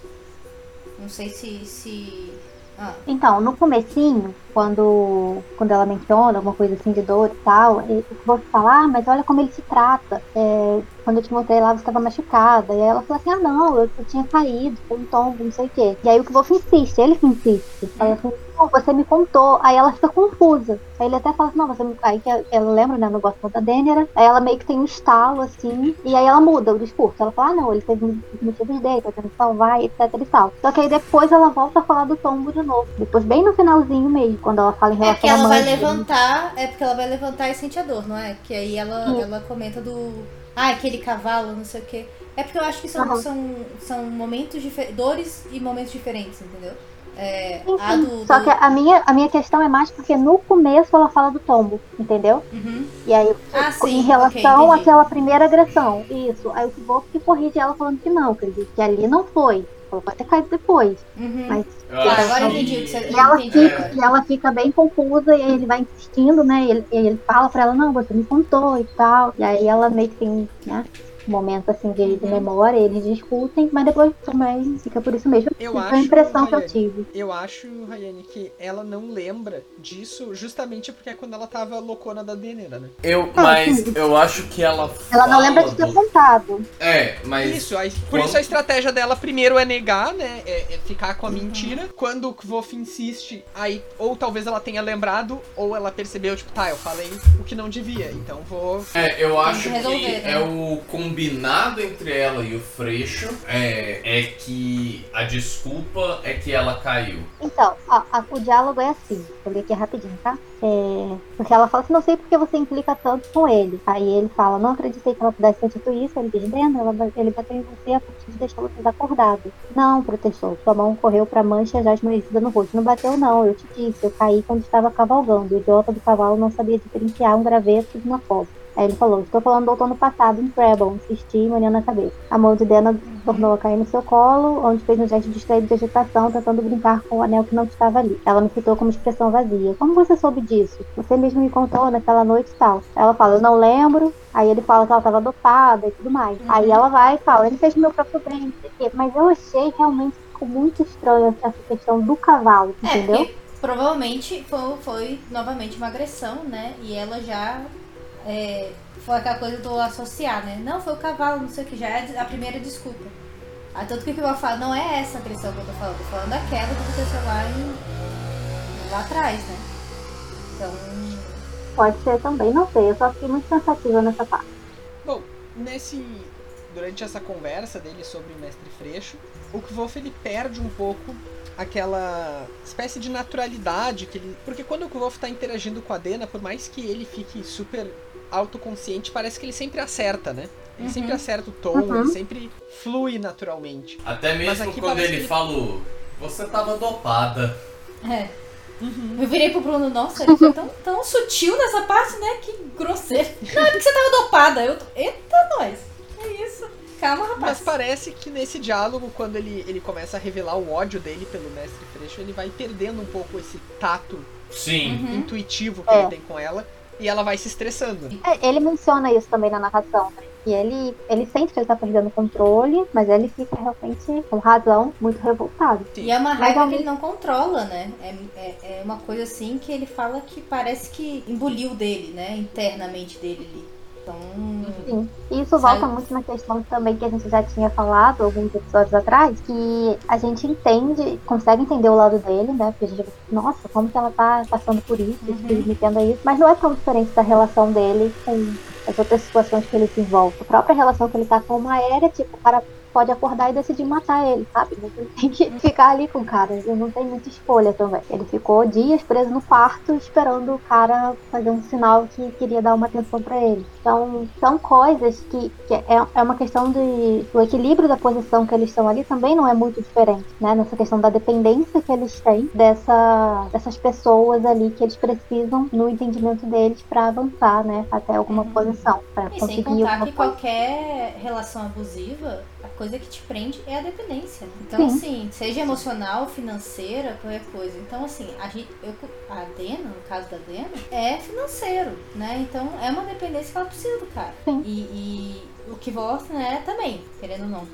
Não sei se. se... Ah, Então, no comecinho, quando, quando ela menciona alguma coisa assim de dor e tal, vou falar, ah, mas olha como ele se trata. É, quando eu te mostrei lá, você estava machucada. E aí ela falou assim, ah não, eu, eu tinha caído, foi um tombo, não sei o quê. E aí o que Wolf insiste, ele que insiste. Ela fala, não, você me contou. Aí ela fica confusa. Aí ele até fala assim, não, você me... Aí que ela lembra, né, no negócio da Dênera. Aí ela meio que tem um estalo, assim, e aí ela muda o discurso. Ela fala, ah não, ele teve os motivos dele, tá tentando salvar, etc e tal. Só que aí depois ela volta a falar do tombo de novo. Depois, bem no finalzinho mesmo, quando ela fala em É porque relação ela vai levantar, é porque ela vai levantar e sente a dor, não é? Que aí ela, Sim. ela comenta do. Ah, aquele cavalo, não sei o quê. É porque eu acho que são, Aham. são, são momentos diferentes. Dores e momentos diferentes, entendeu? É, Sim, a sim. do. Só do- que a minha, a minha questão é mais porque no começo ela fala do tombo, entendeu? Uhum. E aí, Ah, sim, em relação ok, entendi. àquela primeira agressão, isso. Aí o Kivok que corrige ela falando que não, que ali não foi. Pode ter caído depois. Uhum. Mas Ah, agora entendi o que você E ela, entendi fica, agora. e ela fica bem confusa e aí ele vai insistindo, né? E ele, e ele fala pra ela, não, você me contou e tal. E aí ela meio que tem, né? Momento assim de, de Uhum. memória, eles discutem, mas depois também fica por isso mesmo. Eu acho, foi a impressão que eu Rayane, tive. Eu acho, Rayane, que ela não lembra disso justamente porque é quando ela tava loucona da Denera, né? Eu, mas eu acho que ela Ela não lembra de ter do- contado. É, mas Isso, aí, por quando- isso a estratégia dela primeiro é negar, né? É, é ficar com a mentira. Quando o Kvof insiste, aí ou talvez ela tenha lembrado, ou ela percebeu, tipo, tá, eu falei o que não devia, então vou. É, eu acho que resolver, que né? é o combinado entre ela e o Freixo é, é que a desculpa é que ela caiu. Então, ó, a- o diálogo é assim. Vou ler aqui rapidinho, tá? É, porque ela fala assim, não sei porque você implica tanto com ele. Aí ele fala, não acreditei que ela pudesse ter dito isso. Ele diz, Brenda, ela, ele bateu em você a partir de deixar você desacordado. Não, protestou. Sua mão correu pra mancha já esmorecida no rosto. Não bateu não, eu te disse. Eu caí quando estava cavalgando. O idiota do cavalo não sabia diferenciar um graveto de uma cobra. Aí ele falou, estou falando do outono passado em Treble, insisti, manhã na cabeça. A mão de Dena tornou a cair no seu colo, onde fez um gesto distraído de agitação, tentando brincar com o anel que não estava ali. Ela me citou como expressão vazia. Como você soube disso? Você mesmo me contou naquela noite e tal. Ela fala, eu não lembro. Aí ele fala que ela estava dopada e tudo mais. Aí ela vai e fala, ele fez o meu próprio bem. Mas eu achei realmente que ficou muito estranho essa questão do cavalo, É, entendeu? porque provavelmente foi, foi novamente uma agressão, né? E ela já. É, foi aquela coisa do associar, né? Não, foi o cavalo, não sei o que, já é a primeira desculpa. Aí tanto que o que eu falo, não é essa agressão que eu tô falando, tô falando daquela que aconteceu lá, em, lá atrás, né? Então. Pode ser também, não sei. Eu só fiquei muito pensativa nessa parte. Bom, nesse durante essa conversa dele sobre o Mestre Freixo, o Kvolf ele perde um pouco aquela espécie de naturalidade que ele. Porque quando o Kvolf tá interagindo com a Dena, por mais que ele fique super autoconsciente, parece que ele sempre acerta, né? Ele Uhum. sempre acerta o tom, Uhum. ele sempre flui naturalmente. Até mesmo aqui quando ele ele- falou, você tava dopada. É. Eu virei pro Bruno, nossa, ele foi tão, tão sutil nessa parte, né? Que grosseiro. Não, é porque você tava dopada. Eu tô... Eita, nós. É isso. Calma, Mas rapaz. parece que nesse diálogo, quando ele, ele começa a revelar o ódio dele pelo Mestre Freixo, ele vai perdendo um pouco esse tato Sim. Uhum. intuitivo que É. ele tem com ela. E ela vai se estressando. É, ele menciona isso também na narração, né? E ele, ele sente que ele tá perdendo o controle, mas ele fica realmente, com razão, muito revoltado. E é uma Mas raiva ao que ele não controla, né? É, é, é uma coisa assim que ele fala que parece que emboliu dele, né? Internamente dele ali. Então. Sim. Isso volta muito na questão também que a gente já tinha falado alguns episódios atrás, que a gente entende, consegue entender o lado dele, né? Porque a gente nossa, como que ela tá passando por isso, Uhum. experimentando isso, mas não é tão diferente da relação dele com as outras situações que ele se envolve. A própria relação que ele tá com o Maera, tipo, o cara pode acordar e decidir matar ele, sabe? Ele tem que ficar ali com o cara, ele não tem muita escolha também. Ele ficou dias preso no quarto esperando o cara fazer um sinal que queria dar uma atenção pra ele. Então, são coisas que, que é, é uma questão de. O equilíbrio da posição que eles estão ali também não é muito diferente, né? Nessa questão da dependência que eles têm dessa, dessas pessoas ali que eles precisam no entendimento deles pra avançar, né? Até alguma Uhum. posição. Pra E sem conseguir contar alguma que coisa. qualquer relação abusiva, coisa que te prende é a dependência. Então, Sim. assim, seja emocional, financeira, qualquer coisa. Então, assim, a, gente, eu, a Dena, no caso da Dena, é financeiro, né? Então, é uma dependência que ela precisa do cara. Sim. E, e o que volta, né, também, querendo ou não.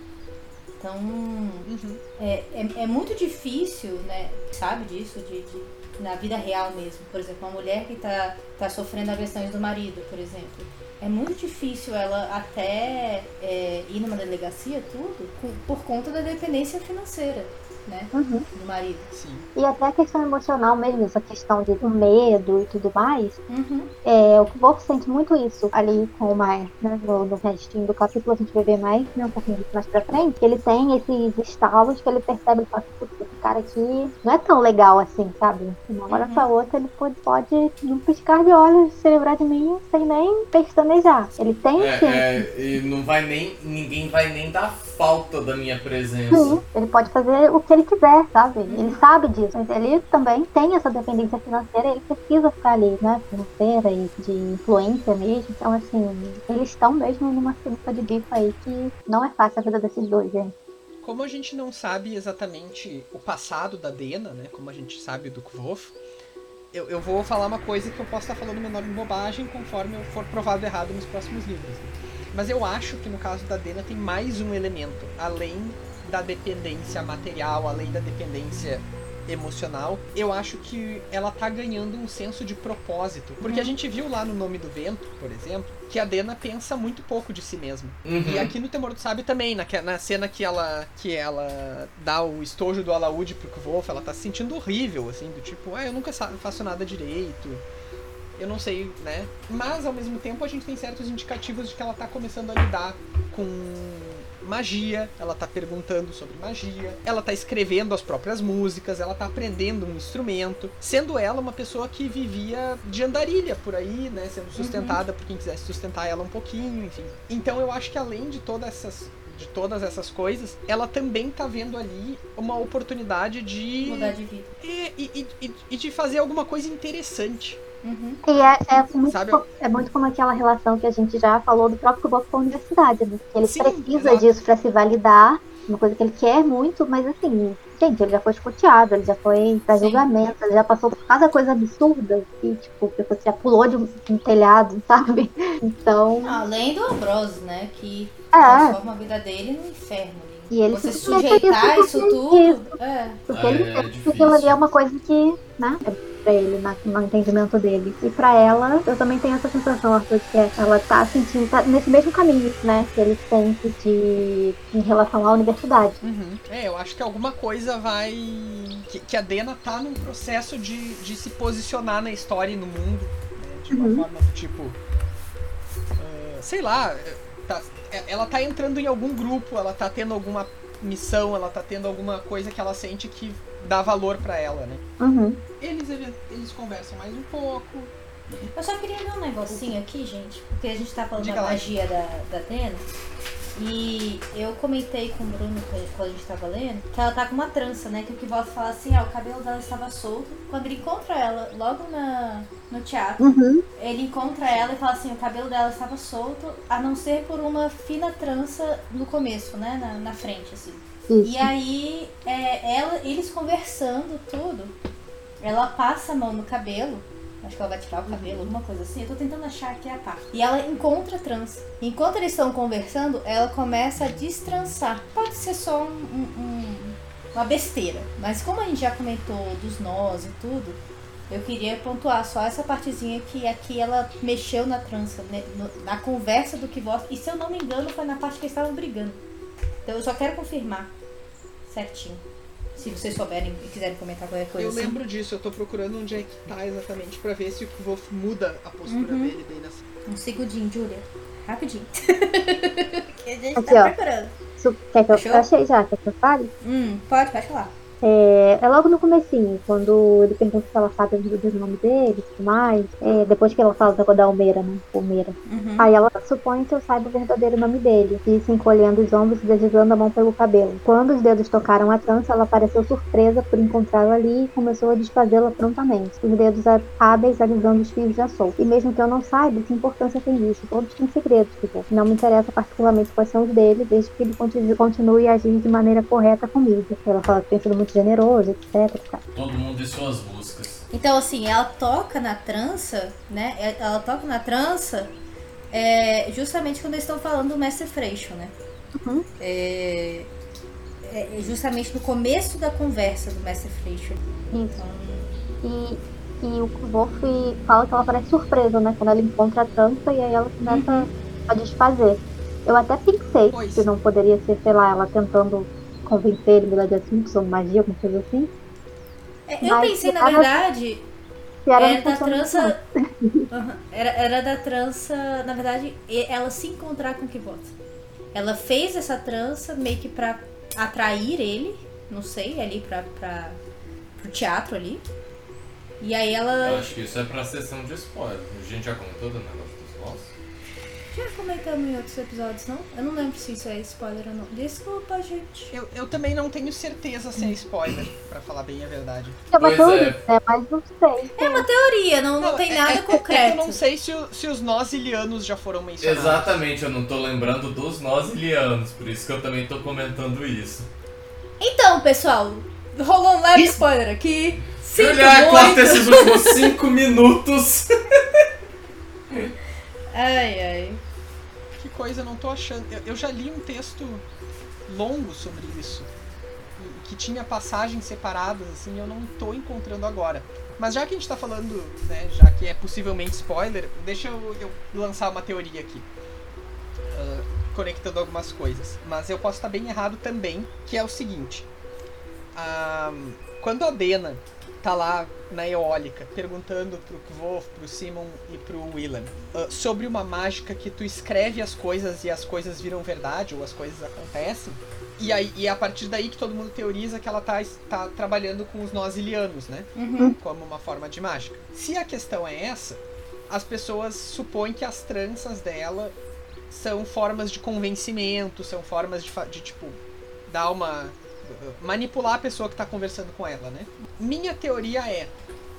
Então, Uhum. é, é, é muito difícil, né? Sabe disso? De, de- na vida real mesmo. Por exemplo, uma mulher que tá, tá sofrendo agressões do marido, por exemplo. É muito difícil ela até é, ir numa delegacia, tudo, por conta da dependência financeira, né? Uhum. Do marido. Sim. E até a questão emocional mesmo, essa questão de do medo e tudo mais. Uhum. É, o Wolf sente muito isso ali com o Maia, né? No, no restinho do capítulo a gente vai ver mais, né? Um pouquinho mais pra frente. que Ele tem esses estalos que ele percebe que "Putz, esse cara aqui não é tão legal assim, sabe? Uma hora Uhum. pra outra ele pode, pode, num piscar de olhos, se livrar de mim sem nem pestanejar. Ele tem É, sim. é, e não vai nem. Ninguém vai nem dar falta da minha presença. Sim, ele pode fazer o que ele quiser, sabe? Ele sabe disso, mas ele também tem essa dependência financeira, ele precisa ficar ali, né? Financeira e de influência mesmo. Então, assim, eles estão mesmo numa sinuca de bico aí que não é fácil a vida desses dois, gente. Como a gente não sabe exatamente o passado da Dena, né? Como a gente sabe do Kvof, eu, eu vou falar uma coisa que eu posso estar falando menor em bobagem conforme eu for provado errado nos próximos livros. Mas eu acho que no caso da Dena tem mais um elemento, além da dependência material, além da dependência emocional, eu acho que ela tá ganhando um senso de propósito. Porque a gente viu lá no Nome do Vento, por exemplo, que a Dena pensa muito pouco de si mesma. Uhum. E aqui no Temor do Sábio também, na, na cena que ela que ela dá o estojo do alaúde pro Kvolf, ela tá se sentindo horrível, assim, do tipo, ah, eu nunca faço nada direito. Eu não sei, né? Mas ao mesmo tempo a gente tem certos indicativos de que ela tá começando a lidar com magia, ela tá perguntando sobre magia, ela tá escrevendo as próprias músicas, ela tá aprendendo um instrumento, sendo ela uma pessoa que vivia de andarilha por aí, né, sendo sustentada por quem quisesse sustentar ela um pouquinho, enfim. Então eu acho que além de todas essas de todas essas coisas, ela também tá vendo ali uma oportunidade de Mudar de vida. e, e, e, e de fazer alguma coisa interessante. Uhum. E é, é, muito, Sabe, é muito como aquela relação que a gente já falou do próprio Bob com a universidade, né? Que ele Sim, precisa exato. disso pra se validar, uma coisa que ele quer muito, mas assim, gente, ele já foi escuteado, ele já foi pra Sim. julgamento, ele já passou por cada coisa absurda, e tipo, pessoa já pulou de um, de um telhado, sabe? Então, Além do Ambrose, né? Que é, transforma a vida dele no inferno. ali. E ele Você simplesmente sujeitar isso isso porque tudo. É. porque Ah, ele é entende que difícil. aquilo ali é uma coisa que, né, é pra ele, na- no entendimento dele. E pra ela, eu também tenho essa sensação, Arthur, que é- ela tá sentindo, tá nesse mesmo caminho, né, que ele sente de, em relação à universidade. É, eu acho que alguma coisa vai. Que, que a Dena tá num processo de, de se posicionar na história e no mundo. Né? De uma Uhum. forma do tipo. ah, sei lá. tá, é- ela tá entrando em algum grupo, ela tá tendo alguma missão, ela tá tendo alguma coisa que ela sente que dá valor pra ela, né? Uhum. Eles, eles conversam mais um pouco. Eu só queria ver um negocinho aqui, gente, porque a gente tá falando Diga da lá. magia da, da Atena. E eu comentei com o Bruno quando- a gente tava lendo que ela tá com uma trança, né? Que o que volta fala assim, ó, o cabelo dela estava solto. Quando ele encontra ela, logo na, no teatro, Uhum. ele encontra ela e fala assim, o cabelo dela estava solto, a não ser por uma fina trança no começo, né? Na, na frente, assim. Isso. E aí, é, ela, eles conversando tudo, ela passa a mão no cabelo. Acho que ela vai tirar o cabelo, alguma coisa assim. Eu tô tentando achar aqui a parte. E ela encontra a trança. Enquanto eles estão conversando, ela começa a destrançar. Pode ser só um- um- um- uma besteira. Mas como a gente já comentou dos nós e tudo, eu queria pontuar só essa partezinha que aqui ela mexeu na trança, né, no- na conversa do que voz. E se eu não me engano, foi na parte que eles estavam brigando. Então eu só quero confirmar certinho. Se vocês souberem e quiserem comentar qualquer coisa Eu assim. lembro disso, eu tô procurando onde é que tá exatamente pra ver se o Wolf muda a postura Uhum. dele bem nessa. Um segundinho, Júlia. Rapidinho. que a gente Aqui, tá ó. procurando. Quer que eu, eu achei já, quer que eu fale? Hum, pode, pode falar. É, é logo no comecinho, quando ele pergunta se ela sabe o nome dele e tudo mais. É, depois que ela fala da da Almeira, né? Almeira. Uhum. Aí ela supõe que eu saiba o verdadeiro nome dele, disse encolhendo os ombros e deslizando a mão pelo cabelo. Quando os dedos tocaram a trança, ela pareceu surpresa por encontrá-lo ali e começou a desfazê-la prontamente, os dedos hábeis alisando os fios já soltos. E mesmo que eu não saiba, que importância tem isso? Todos têm segredos, tipo, não me interessa particularmente quais são os dele, desde que ele continue, continue a agir de maneira correta comigo. Ela fala que tem sido muito generoso, etc. Todo mundo e suas buscas. Então, assim, ela toca na trança, né? É- Ela toca na trança é, justamente quando eles estão falando do Mestre Freixo, né? Uhum. É, é justamente no começo da conversa do Mestre Freixo. Isso. E, e o Wolf fala que ela parece surpresa, né? Quando ela encontra a trança e aí ela começa a desfazer. Eu até pensei Pois. que não poderia ser, sei lá, ela tentando convencer ele mudar de assunto, usando magia, alguma coisa assim. É, Eu Mas pensei, na verdade, Que era, era da trança. Aham. Era, era da trança, na verdade, ela se encontrar com o Kivota. Ela fez essa trança meio que pra atrair ele, não sei, ali pra, pra, pro teatro ali. E aí Eu ela. acho que isso é pra sessão de spoiler. A gente já comentou do negócio. Já comentamos em outros episódios, não? Eu não lembro se isso é spoiler ou não. Desculpa, gente. Eu, eu também não tenho certeza se é spoiler, pra falar bem a verdade. É uma Pois teoria, é. né? Mas não sei. É uma teoria, não, não, tem é- nada é- é- concreto. É eu não sei se, o- se os nós ilianos já foram mencionados. Exatamente, eu não tô lembrando dos nós ilianos, por isso que eu também tô comentando isso. Então, pessoal, rolou um leve spoiler aqui. Sinto Julia, corta muito. esses últimos 5 minutos. Ai, ai. Que coisa, não tô achando. Eu, eu já li um texto longo sobre isso. Que tinha passagens separadas, assim, eu não tô encontrando agora. Mas já que a gente tá falando, né, já que é possivelmente spoiler, deixa eu, eu lançar uma teoria aqui. ah, conectando algumas coisas. Mas eu posso estar bem errado também, que é o seguinte. Ah, quando a Dena tá lá na eólica perguntando pro Kvof, pro Simon e pro Willan ah, sobre uma mágica que tu escreve as coisas e as coisas viram verdade ou as coisas acontecem. E, aí, e é a partir daí que todo mundo teoriza que ela tá, tá trabalhando com os nós ilianos, né? Uhum. Como uma forma de mágica. Se a questão é essa, as pessoas supõem que as tranças dela são formas de convencimento, são formas de, de tipo, dar uma. Manipular a pessoa que tá conversando com ela, né? Minha teoria é: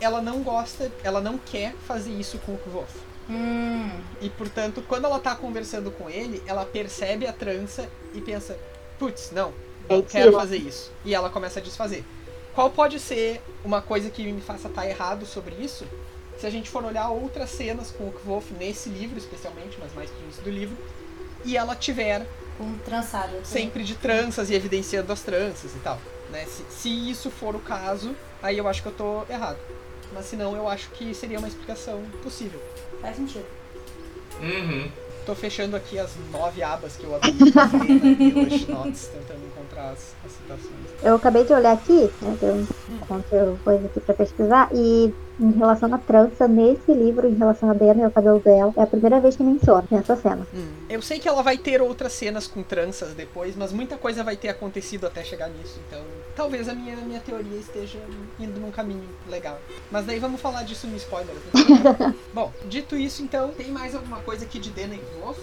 ela não gosta, ela não quer fazer isso com o Kvof. Hum. E portanto, quando ela tá conversando com ele, ela percebe a trança e pensa: putz, não, não É quero fazer isso. E ela começa a desfazer. Qual pode ser uma coisa que me faça estar errado sobre isso? Se a gente for olhar outras cenas com o Kvof nesse livro, especialmente, mas mais pro início do livro, e ela tiver Com trançado. assim. sempre de tranças e evidenciando as tranças e tal. Né? Se, se isso for o caso, aí eu acho que eu tô errado. Mas se não, eu acho que seria uma explicação possível. Faz sentido. Uhum. tô fechando aqui as nove abas que eu abri Notes, tentando encontrar as, as citações. Eu acabei de olhar aqui, né? que Eu encontrei coisa aqui pra pesquisar, e em relação à trança, nesse livro, em relação a Dena e ao cabelo dela, é a primeira vez que menciona nessa cena. Eu sei que ela vai ter outras cenas com tranças depois, mas muita coisa vai ter acontecido até chegar nisso, então talvez a minha, minha teoria esteja indo num caminho legal. Mas daí vamos falar disso no spoiler. né? Bom, dito isso, então, tem mais alguma coisa aqui de Dena e Wolf?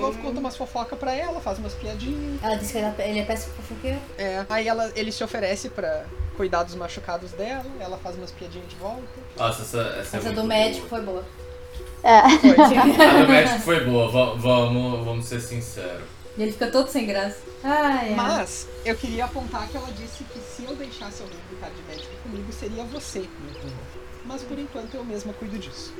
Wolf conta umas fofocas pra ela, faz umas piadinhas. Ela disse que ele é- ele é péssimo fofoqueiro. É, aí ela, ele se oferece pra cuidar dos machucados dela, ela faz umas piadinhas de volta. Nossa, essa, essa, é Essa muito do boa. médico foi boa. É. Foi. A do médico foi boa, va- vamos, vamos ser sinceros. E ele fica todo sem graça. Ai, ai. Mas eu queria apontar que ela disse que se eu deixasse alguém brincar de médico comigo, seria você. Mas por enquanto eu mesma cuido disso.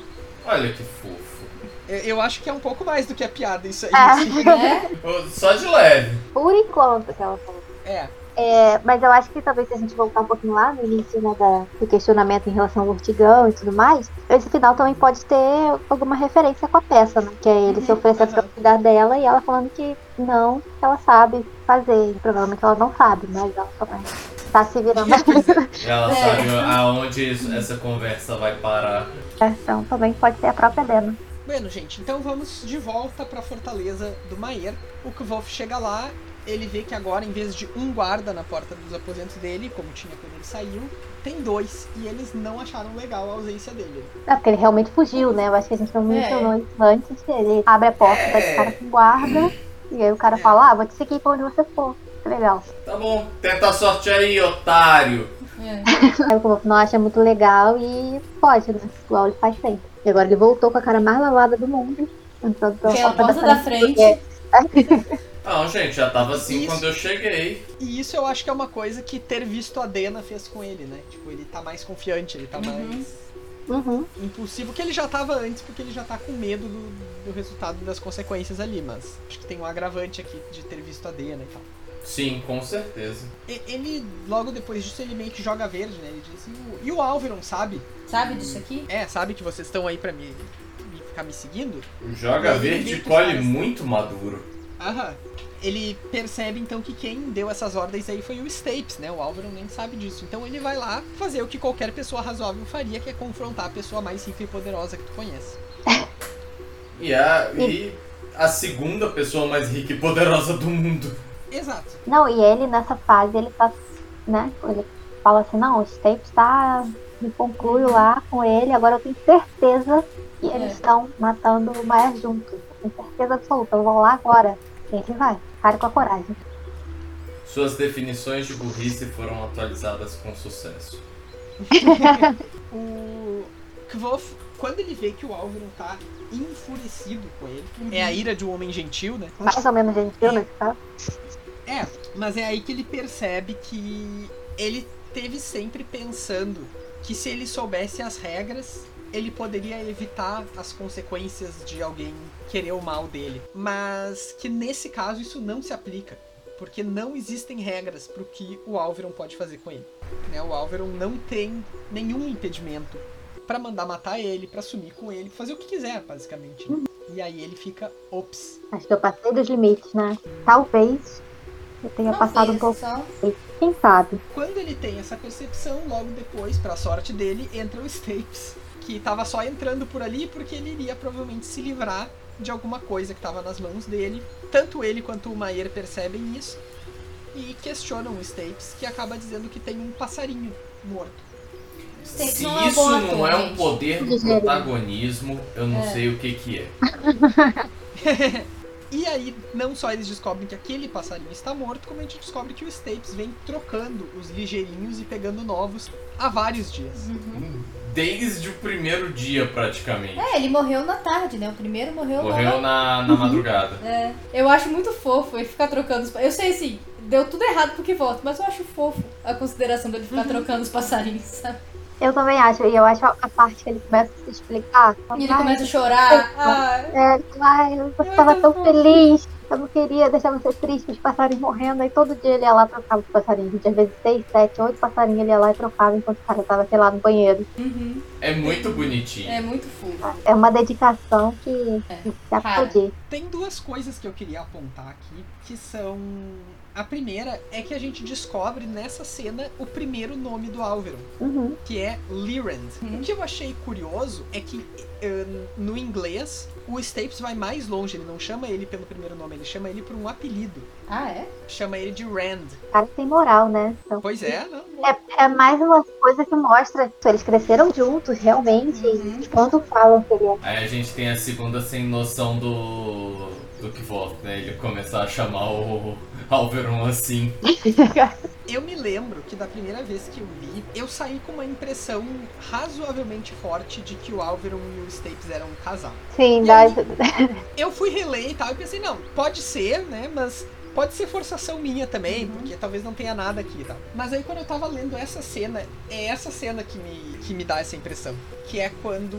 Olha que fofo. Eu, eu acho que é um pouco mais do que a piada isso aí. Ah. assim. É? Ô, Só de leve. Por enquanto, que ela falou. É. É, mas eu acho que talvez se a gente voltar um pouquinho lá no início né, da, do questionamento em relação ao urtigão e tudo mais, esse final também pode ter alguma referência com a peça, né? Que é ele se Uhum, oferecendo pra aham. cuidar dela e ela falando que não, que ela sabe fazer. Provavelmente ela não sabe, mas ela também tá se virando. É. Ela É. sabe aonde essa conversa vai parar. então também pode ser a própria Dena. Bueno, gente, então vamos de volta pra fortaleza do Maier. O Kvolf chega lá, ele vê que agora, em vez de um guarda na porta dos aposentos dele, como tinha quando ele saiu, tem dois. E eles não acharam legal a ausência dele. É porque ele realmente fugiu, né? Eu acho que a gente não É. mencionou isso antes. Ele abre a porta, tá de cara com guarda, e aí o cara fala, ah, vou te seguir pra onde você for. Legal. Tá bom, tenta a sorte aí, otário. É. Aí o Wolf não acha muito legal e pode, né? Igual ele faz sempre. E agora ele voltou com a cara mais lavada do mundo. Pela Que é a porta da frente. É. Não, gente, já tava assim Isso. quando eu cheguei. E isso eu acho que é uma coisa que ter visto a Dena fez com ele, né? Tipo, ele tá mais confiante, ele tá Uhum. mais Uhum. impulsivo que ele já tava antes, porque ele já tá com medo do, do resultado das consequências ali, mas acho que tem um agravante aqui de ter visto a Dena e tal. Sim, com certeza. Ele, logo depois disso, ele meio que joga verde, né? Ele diz, e o, e o Alveron, sabe? Sabe disso aqui? É, sabe que vocês estão aí pra me, me ficar me seguindo? Joga Ele verde colhe muito maduro. Aham. Ele percebe então que quem deu essas ordens aí foi o Stapes, né? O Álvaro nem sabe disso. Então ele vai lá fazer o que qualquer pessoa razoável faria, que é confrontar a pessoa mais rica e poderosa que tu conhece. E a, e a segunda pessoa mais rica e poderosa do mundo. Exato. Não, e ele nessa fase, ele tá, né? Ele fala assim, não, o Stapes tá. Me concluo lá com ele, agora eu tenho certeza que eles É. estão matando o Maia juntos. Eu tenho certeza absoluta, eu vou lá agora. E ele vai, cara com a coragem. Suas definições de burrice foram atualizadas com sucesso. O Kvof, quando ele vê que o Álvaro tá enfurecido com ele, é a ira de um homem gentil, né? Mais ou menos gentil caso. É, mas é aí que ele percebe que ele teve sempre pensando que se ele soubesse as regras, ele poderia evitar as consequências de alguém querer o mal dele. Mas que nesse caso isso não se aplica, porque não existem regras pro que o Alveron pode fazer com ele. Né? O Alveron não tem nenhum impedimento pra mandar matar ele, pra sumir com ele, fazer o que quiser, basicamente. né? E aí ele fica, ops, Acho que eu passei dos limites, né? Talvez eu tenha Não passado um pouco. só- Quem sabe? Quando ele tem essa percepção, logo depois, pra sorte dele, entra o Stapes, que tava só entrando por ali porque ele iria provavelmente se livrar de alguma coisa que tava nas mãos dele. Tanto ele quanto o Maier percebem isso e questionam o Stapes, que acaba dizendo que tem um passarinho morto. Se não é isso não é um poder do protagonismo, eu não É. sei o que que é. E aí, não só eles descobrem que aquele passarinho está morto, como a gente descobre que o Stapes vem trocando os ligeirinhos e pegando novos há vários dias. Desde o primeiro dia, praticamente. É, ele morreu na tarde, né? O primeiro morreu, Morreu na... na, na madrugada. É, eu acho muito fofo ele ficar trocando os... Eu sei, assim, deu tudo errado porque volta, mas eu acho fofo a consideração dele ficar trocando os passarinhos, sabe? Eu também acho, e eu acho a parte que ele começa a se explicar. E ele Ai, começa a chorar. É, ai, você Ai, tava tão feliz. eu não queria deixar vocês tristes com os passarinhos morrendo. Aí todo dia ele ia lá e trocava os passarinhos. Às vezes seis, sete, oito passarinhos ele ia lá e trocava enquanto o cara tava, sei lá, no banheiro. Uhum. É muito bonitinho. É muito fofo. É uma dedicação que, É. Rara. aplaudir. Tem duas coisas que eu queria apontar aqui, que são. A primeira é que a gente descobre nessa cena o primeiro nome do Alveron, Uhum. que é Lyrand. Uhum. O que eu achei curioso é que eh, no inglês o Stapes vai mais longe, ele não chama ele pelo primeiro nome, ele chama ele por um apelido. Ah, é? Chama ele de Rand. O cara tem moral, né? Então, Pois é, não. é, é mais uma coisa que mostra que eles cresceram juntos, realmente. Uhum. Quando falam que ele é Aí a gente tem a segunda sem noção do. do que volta, né? Ele começar a chamar o Alveron assim. Eu me lembro que da primeira vez que eu vi, eu saí com uma impressão razoavelmente forte de que o Alveron e o Stapes eram um casal. Sim, E dá, aí? Eu fui reler e tal, e pensei, não, pode ser, né, mas pode ser forçação minha também, porque talvez não tenha nada aqui e tal. Mas aí quando eu tava lendo essa cena, é essa cena que me, que me dá essa impressão. Que é quando,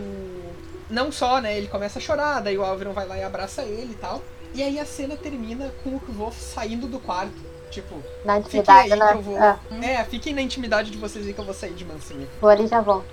não só, né, ele começa a chorar, daí o Alveron vai lá e abraça ele e tal. E aí a cena termina com o Kvolf saindo do quarto. Tipo, na fiquem intimidade, aí né? que eu vou. Ah, É, fiquem na intimidade de vocês aí que eu vou sair de mansinho. vou ali e já volto.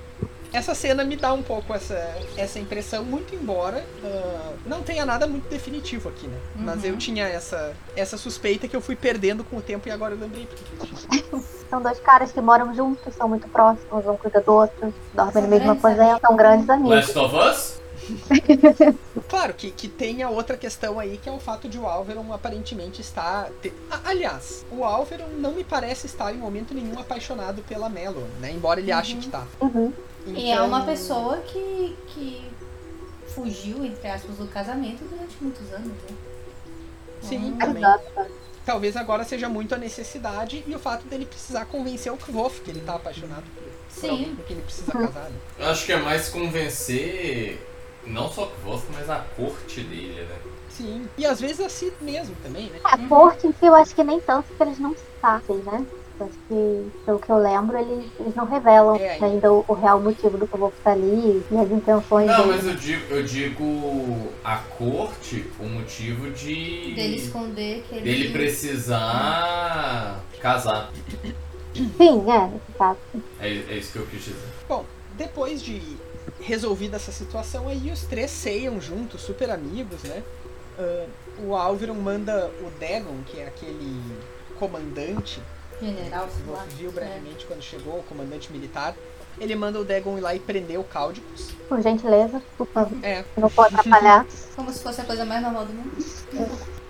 Essa cena me dá um pouco essa, essa impressão, muito embora ah, não tenha nada muito definitivo aqui, né? Mas Uhum. eu tinha essa, essa suspeita que eu fui perdendo com o tempo e agora eu lembrei. São dois caras que moram juntos, são muito próximos, um cuida do outro, dormem São no mesmo grandes aposento, são grandes amigos. Last of Us? Claro que, que tem a outra questão aí, que é o fato de o Alveron aparentemente estar. te- Ah, aliás, o Alveron não me parece estar em momento nenhum apaixonado pela Melon, né? Embora ele ache que tá. Uhum. E é Então- uma pessoa que, que fugiu, entre aspas, do casamento durante muitos anos, né? Sim, Hum. também. Exato. Talvez agora seja muito a necessidade e o fato dele precisar convencer o Kvof que ele tá apaixonado por, por alguém Sim. quem ele precisa casar, né? Eu acho que é mais convencer não só o Kvoth, mas a corte dele, né? Sim. E às vezes a si mesmo também, né? A corte em si, eu acho que nem tanto, porque eles não sabem, né? Que, pelo que eu lembro, eles, eles não revelam É, ainda. ainda o, o real motivo do que eu vou estar ali e as intenções Não, dele. mas eu digo, eu digo a corte, o motivo de. Dele esconder que ele. dele precisar casar. Sim, é, nesse caso. É, é isso que eu quis dizer. Bom, depois de resolvida essa situação aí, os três ceiam juntos, super amigos, né? Ah, o Alveron manda o Dagon, que é aquele comandante General, que você lá. viu É. brevemente quando chegou, o comandante militar. Ele manda o Dagon ir lá e prender o Cáudicos. Por gentileza, por favor. É, Não pode atrapalhar. Como se fosse a coisa mais normal do mundo.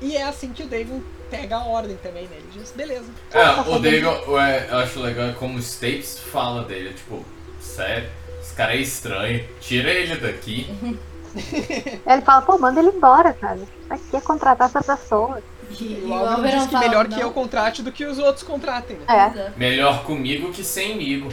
e é assim que o Dagon pega a ordem também, né? Ele diz, beleza. É, o Dagon, é, eu acho legal é como o Stapes fala dele, tipo, sério, esse cara é estranho, tira ele daqui. Ele fala, pô, manda ele embora, cara. Pra que contratar essa pessoa? E, o Alveron diz que melhor não. que eu contrate do que os outros contratem, né? É. Melhor comigo que semigo.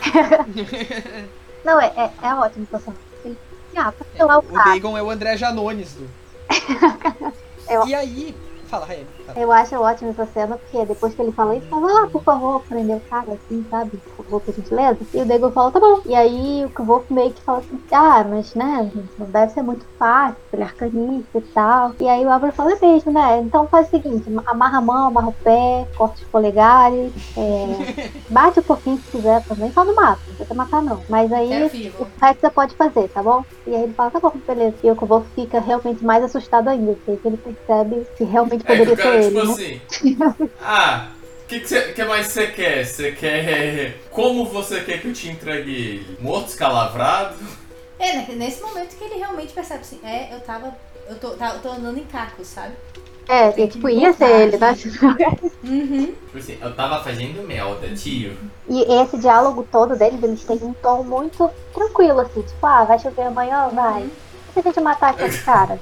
Não, é, é, é ótimo, pessoal. Ele, ah, pra sei lá o O. Dagon é o André Janones do. Eu- E aí. Fala, Raeli. Eu acho ótimo essa cena, porque depois que ele fala isso, fala, ah, por favor, prender o cara assim, sabe? Por favor, por gentileza. E o Dagon fala, tá bom. E aí o Kvolf meio que fala assim, ah, mas né, não deve ser muito fácil, ele é arcanista e tal. E aí o Álvaro fala, é mesmo, né? Então faz o seguinte, amarra a mão, amarra o pé, corta os polegares, é, bate um pouquinho se quiser também, só não mata, não precisa matar não. Mas aí É o resto você pode fazer, tá bom? E aí ele fala, tá bom, beleza. E o Kvolf fica realmente mais assustado ainda, porque ele percebe que realmente É poderia ser tipo assim, ah, o que, que, cê- que mais você quer? Você quer. Como você quer que eu te entregue ele? Morto, escalavrado? É, né, nesse momento que ele realmente percebe assim, é, eu tava. Eu tô, tá- eu tô andando em cacos, sabe? É, Tem que tipo, ia ser ele, né? Uhum. Tipo assim, eu tava fazendo merda, tio. E esse diálogo todo deles, eles têm um tom muito tranquilo, assim, tipo, ah, vai chover amanhã? Vai. Se a gente matar aquele cara?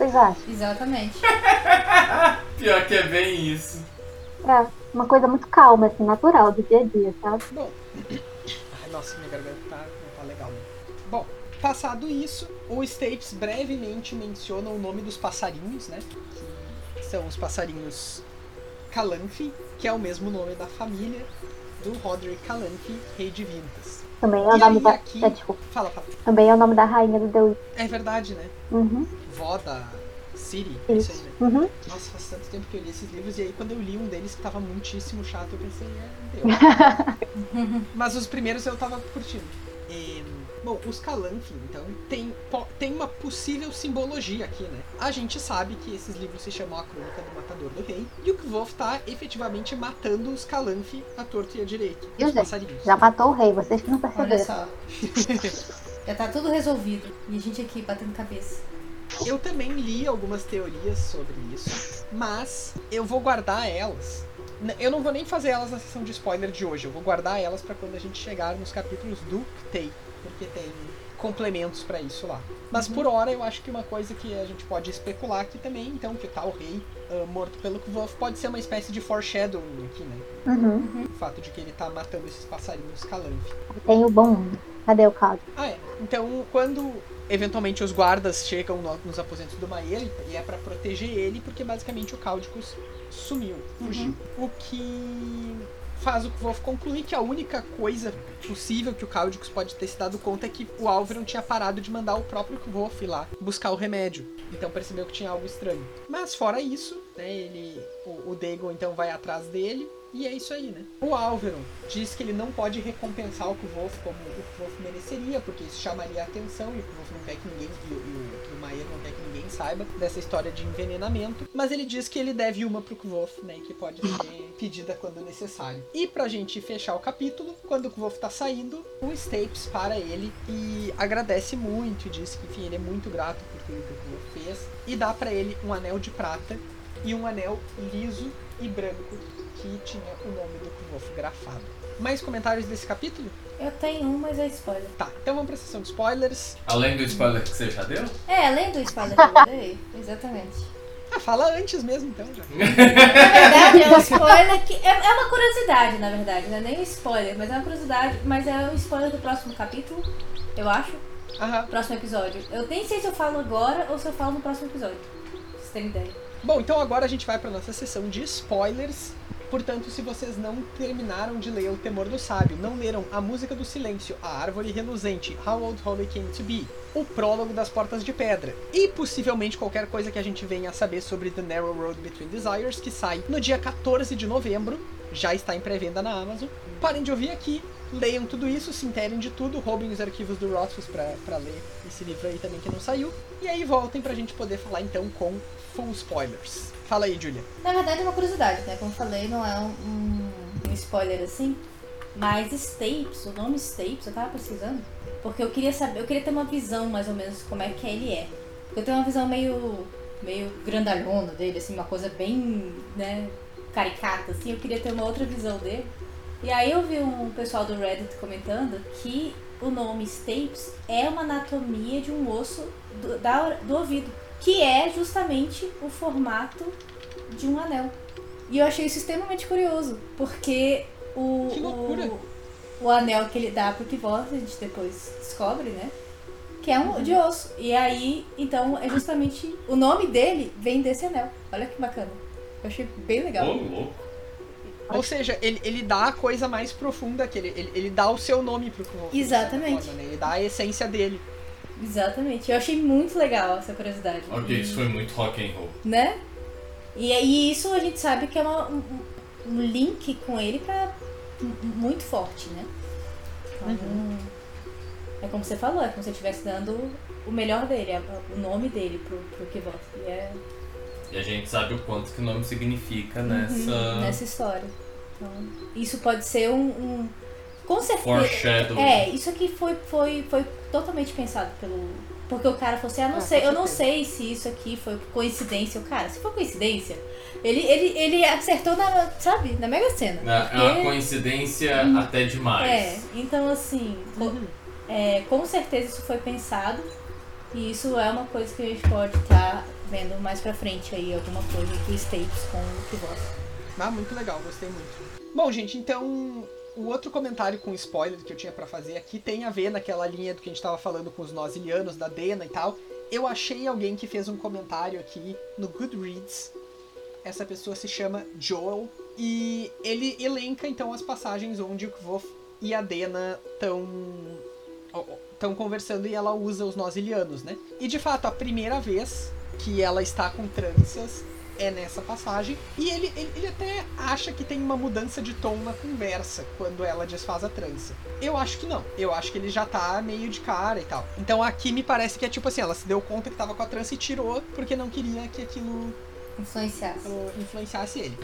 Vocês acham? Exatamente. Pior que é bem isso. É, uma coisa muito calma, assim, natural do dia a dia, sabe? Bom. Ai, nossa, minha garganta tá, não tá legal. Né? Bom, passado isso, o Stapes brevemente menciona o nome dos passarinhos, né? Que são os passarinhos Calanfi, que é o mesmo nome da família do Roderick Calanfi, rei de Vintas. Também é o E nome aí, da. aqui- É, desculpa. Fala, fala. Também é o nome da rainha do Deus. É verdade, né? Uhum. Vó da City, é isso aí, né? Uhum. Nossa, faz tanto tempo que eu li esses livros e aí quando eu li um deles que tava muitíssimo chato, eu pensei, é, deu. Mas os primeiros eu tava curtindo. E, bom, os Calanfin, então, tem, tem uma possível simbologia aqui, né? A gente sabe que esses livros se chamam A Crônica do Matador do Rei, e o Kvof tá efetivamente matando os Calanfi à torta e à direita. Viu, Os passarinhos. Já matou o rei, vocês que não Olha perceberam. só. Já tá tudo resolvido. E a gente aqui batendo cabeça. Eu também li algumas teorias sobre isso, mas eu vou guardar elas. Eu não vou nem fazer elas na sessão de spoiler de hoje, eu vou guardar elas pra quando a gente chegar nos capítulos do Ktei, porque tem complementos pra isso lá. Mas por hora eu acho que uma coisa que a gente pode especular aqui também, então, que tá o rei ah, morto pelo Kvof pode ser uma espécie de foreshadowing aqui, né? Uhum. O fato de que ele tá matando esses passarinhos calanfe. Tem o bom. Cadê o caldo? Ah, é. Então, quando eventualmente os guardas chegam no- nos aposentos do Maer, e é pra proteger ele, porque basicamente o Cáudicos sumiu, fugiu. O que faz o Wolf concluir que a única coisa possível que o Cáudicos pode ter se dado conta é que o Álvaro tinha parado de mandar o próprio Wolf lá buscar o remédio. Então percebeu que tinha algo estranho. Mas fora isso, né, ele, o, o Dagon então vai atrás dele. E é isso aí, né? O Álvaro diz que ele não pode recompensar o Kvolf como o Kvolf mereceria, porque isso chamaria a atenção e o Kvolf não quer que ninguém, e o, e o, não quer que ninguém saiba dessa história de envenenamento. Mas ele diz que ele deve uma pro Kvolf, né? Que pode ser pedida quando necessário. E pra gente fechar o capítulo, quando o Kvolf tá saindo, o Stapes para ele e agradece muito e diz que, enfim, ele é muito grato por tudo que o Kvolf fez. E dá pra ele um anel de prata e um anel liso e branco que tinha o nome do Kvolf grafado. Mais comentários desse capítulo? Eu tenho um, mas é spoiler. Tá, então vamos pra sessão de spoilers. Além do spoiler que você já deu? É, além do spoiler que eu dei, exatamente. Ah, fala antes mesmo então já. Na verdade, é um spoiler que. É, é uma curiosidade, na verdade, não é nem um spoiler, mas é uma curiosidade, mas é um spoiler do próximo capítulo, eu acho. Aham. Próximo episódio. Eu nem sei se eu falo agora ou se eu falo no próximo episódio. Pra vocês terem ideia. Bom, então agora a gente vai pra nossa sessão de spoilers. Portanto, se vocês não terminaram de ler O Temor do Sábio, não leram A Música do Silêncio, A Árvore Reluzente, How Old Holly Came to Be, o Prólogo das Portas de Pedra e possivelmente qualquer coisa que a gente venha a saber sobre The Narrow Road Between Desires, que sai no dia 14 de novembro, já está em pré-venda na Amazon. Parem de ouvir aqui, leiam tudo isso, se interem de tudo, roubem os arquivos do Rothfuss pra ler esse livro aí também que não saiu, e aí voltem pra gente poder falar então com full spoilers. Fala aí, Julia. Na verdade é uma curiosidade, né? Como eu falei, não é um, um- um spoiler assim. Mas Stapes, o nome Stapes, eu tava pesquisando. Porque eu queria saber, eu queria ter uma visão mais ou menos como é que ele é. Eu tenho uma visão meio. meio grandalhona dele, assim, uma coisa bem, né, caricata, assim, eu queria ter uma outra visão dele. E aí eu vi um pessoal do Reddit comentando que o nome Stapes é uma anatomia de um osso do, da- do ouvido. Que é justamente o formato de um anel. E eu achei isso extremamente curioso, porque o, o, o anel que ele dá pro Kivos, a gente depois descobre, né? Que é um de osso. E aí, então, é justamente. O nome dele vem desse anel. Olha que bacana. Eu achei bem legal. louco. Ou seja, ele, ele dá a coisa mais profunda que ele, ele, ele dá o seu nome pro certa Exatamente. né? Ele dá a essência dele. Exatamente. Eu achei muito legal essa curiosidade. Ok, E- isso foi muito rock and roll. né? E aí isso a gente sabe que é uma- um, um- link com ele pra, muito forte, né? Então, É como você falou, é como se você estivesse dando o melhor dele, o nome dele pro, pro Kivos. E é E a gente sabe o quanto que o nome significa nessa. uhum, nessa história. Então, isso pode ser um. um- com certeza. Foreshadowing. É, isso aqui foi, foi, foi totalmente pensado pelo. Porque o cara falou assim, ah, não Ah, sei, eu não sei se isso aqui foi coincidência. O cara, se for coincidência, ele, ele, ele acertou na, sabe, na Mega Sena. É é uma coincidência até demais. É, então assim, Uhum. é, com certeza isso foi pensado. E isso é uma coisa que a gente pode estar vendo mais pra frente aí, alguma coisa do Stapes com o Kivos. Ah, muito legal, gostei muito. Bom, gente, então o outro comentário com spoiler que eu tinha pra fazer aqui tem a ver naquela linha do que a gente tava falando com os nosilianos, da Dena e tal. Eu achei alguém que fez um comentário aqui no Goodreads. Essa pessoa se chama Joel e ele elenca então as passagens onde o Kvof e a Dena estão estão conversando e ela usa os nós ilianos, né? E de fato, a primeira vez que ela está com tranças é nessa passagem. E ele, ele, ele, até acha que tem uma mudança de tom na conversa quando ela desfaz a trança. Eu acho que não. Eu acho que ele já tá meio de cara e tal. Então aqui me parece que é tipo assim, ela se deu conta que tava com a trança e tirou porque não queria que aquilo influenciasse, influenciasse ele.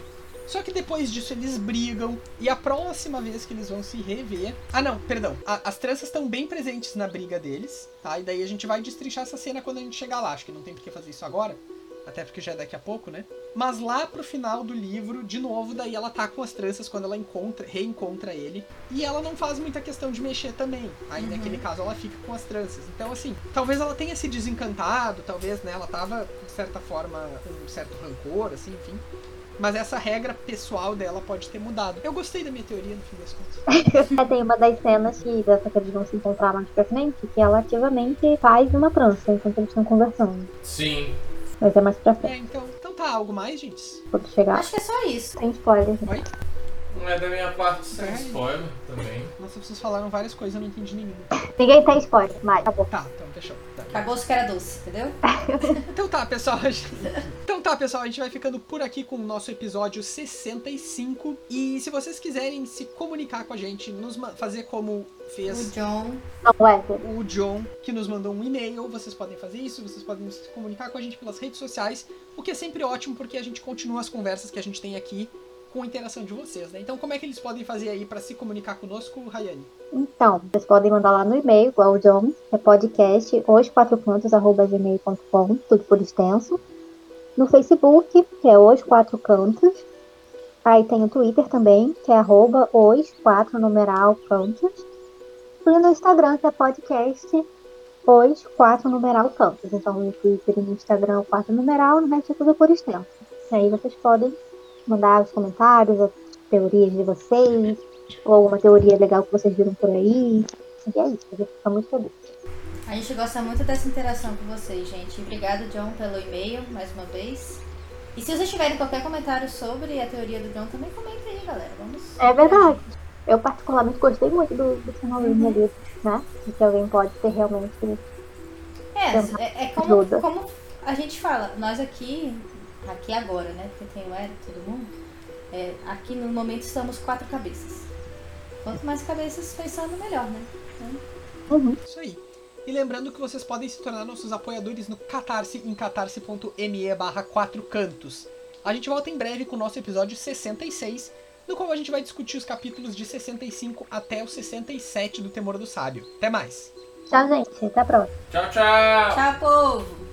Só que depois disso eles brigam e a próxima vez que eles vão se rever. Ah, não, perdão. A, as tranças estão bem presentes na briga deles, tá? E daí a gente vai destrinchar essa cena quando a gente chegar lá. Acho que não tem por que fazer isso agora. Até porque já é daqui a pouco, né? Mas lá pro final do livro, de novo, daí ela tá com as tranças quando ela encontra, reencontra ele. E ela não faz muita questão de mexer também. Aí uhum. naquele caso ela fica com as tranças. Então, assim, talvez ela tenha se desencantado, talvez, né? Ela tava, de certa forma, com um certo rancor, assim, enfim. Mas essa regra pessoal dela pode ter mudado. Eu gostei da minha teoria, no fim das contas. É, tem uma das cenas que, dessa que eles vão se encontrar mais pra frente, que ela ativamente faz uma trança enquanto eles estão conversando. Sim. Mas é mais pra frente. É, então, então tá, algo mais, gente? Pode chegar. Acho que é só isso. Sem spoiler. Oi? Não é da minha parte sem spoiler também. Nossa, vocês falaram várias coisas, eu não entendi nenhuma. Ninguém tem spoiler, mas acabou. Tá, então fechou. Tá. Acabou se que era doce, entendeu? então tá, pessoal. Então tá, pessoal, a gente vai ficando por aqui com o nosso episódio 65. E se vocês quiserem se comunicar com a gente, nos fazer como fez o John. É. O John, que nos mandou um e-mail. Vocês podem fazer isso, vocês podem se comunicar com a gente pelas redes sociais, o que é sempre ótimo porque a gente continua as conversas que a gente tem aqui com a interação de vocês, né? Então, como é que eles podem fazer aí para se comunicar conosco, Rayane? Então, vocês podem mandar lá no e-mail, igual o John, é podcast os arroba gmail.com, tudo por extenso. No Facebook, que é os quatro cantos. Aí tem o Twitter também, que é arroba os quatro numeral cantos. E no Instagram, que é podcast os quatro numeral cantos. Então, no Twitter e no Instagram, quatro numeral, no resto é tudo por extenso. E aí vocês podem mandar os comentários, as teorias de vocês, ou alguma teoria legal que vocês viram por aí. E é isso, a gente fica muito feliz. A gente gosta muito dessa interação com vocês, gente. Obrigada, John, pelo e-mail, mais uma vez. E se vocês tiverem qualquer comentário sobre a teoria do John, também comentem aí, galera. Vamos. É verdade. Eu particularmente gostei muito do, do finalzinho ali, né? De que alguém pode ter realmente. É, é, é como, como a gente fala, nós aqui aqui agora, né? Porque tem o Eric e todo mundo. É, aqui no momento estamos quatro cabeças. Quanto mais cabeças pensando, melhor, né? Então... Uhum. Isso aí. E lembrando que vocês podem se tornar nossos apoiadores no Catarse em catarse.me barra 4 cantos. A gente volta em breve com o nosso episódio 66, no qual a gente vai discutir os capítulos de 65 até o 67 do Temor do Sábio. Até mais! Tchau, gente. Até a próxima. Tchau, tchau! Tchau, povo!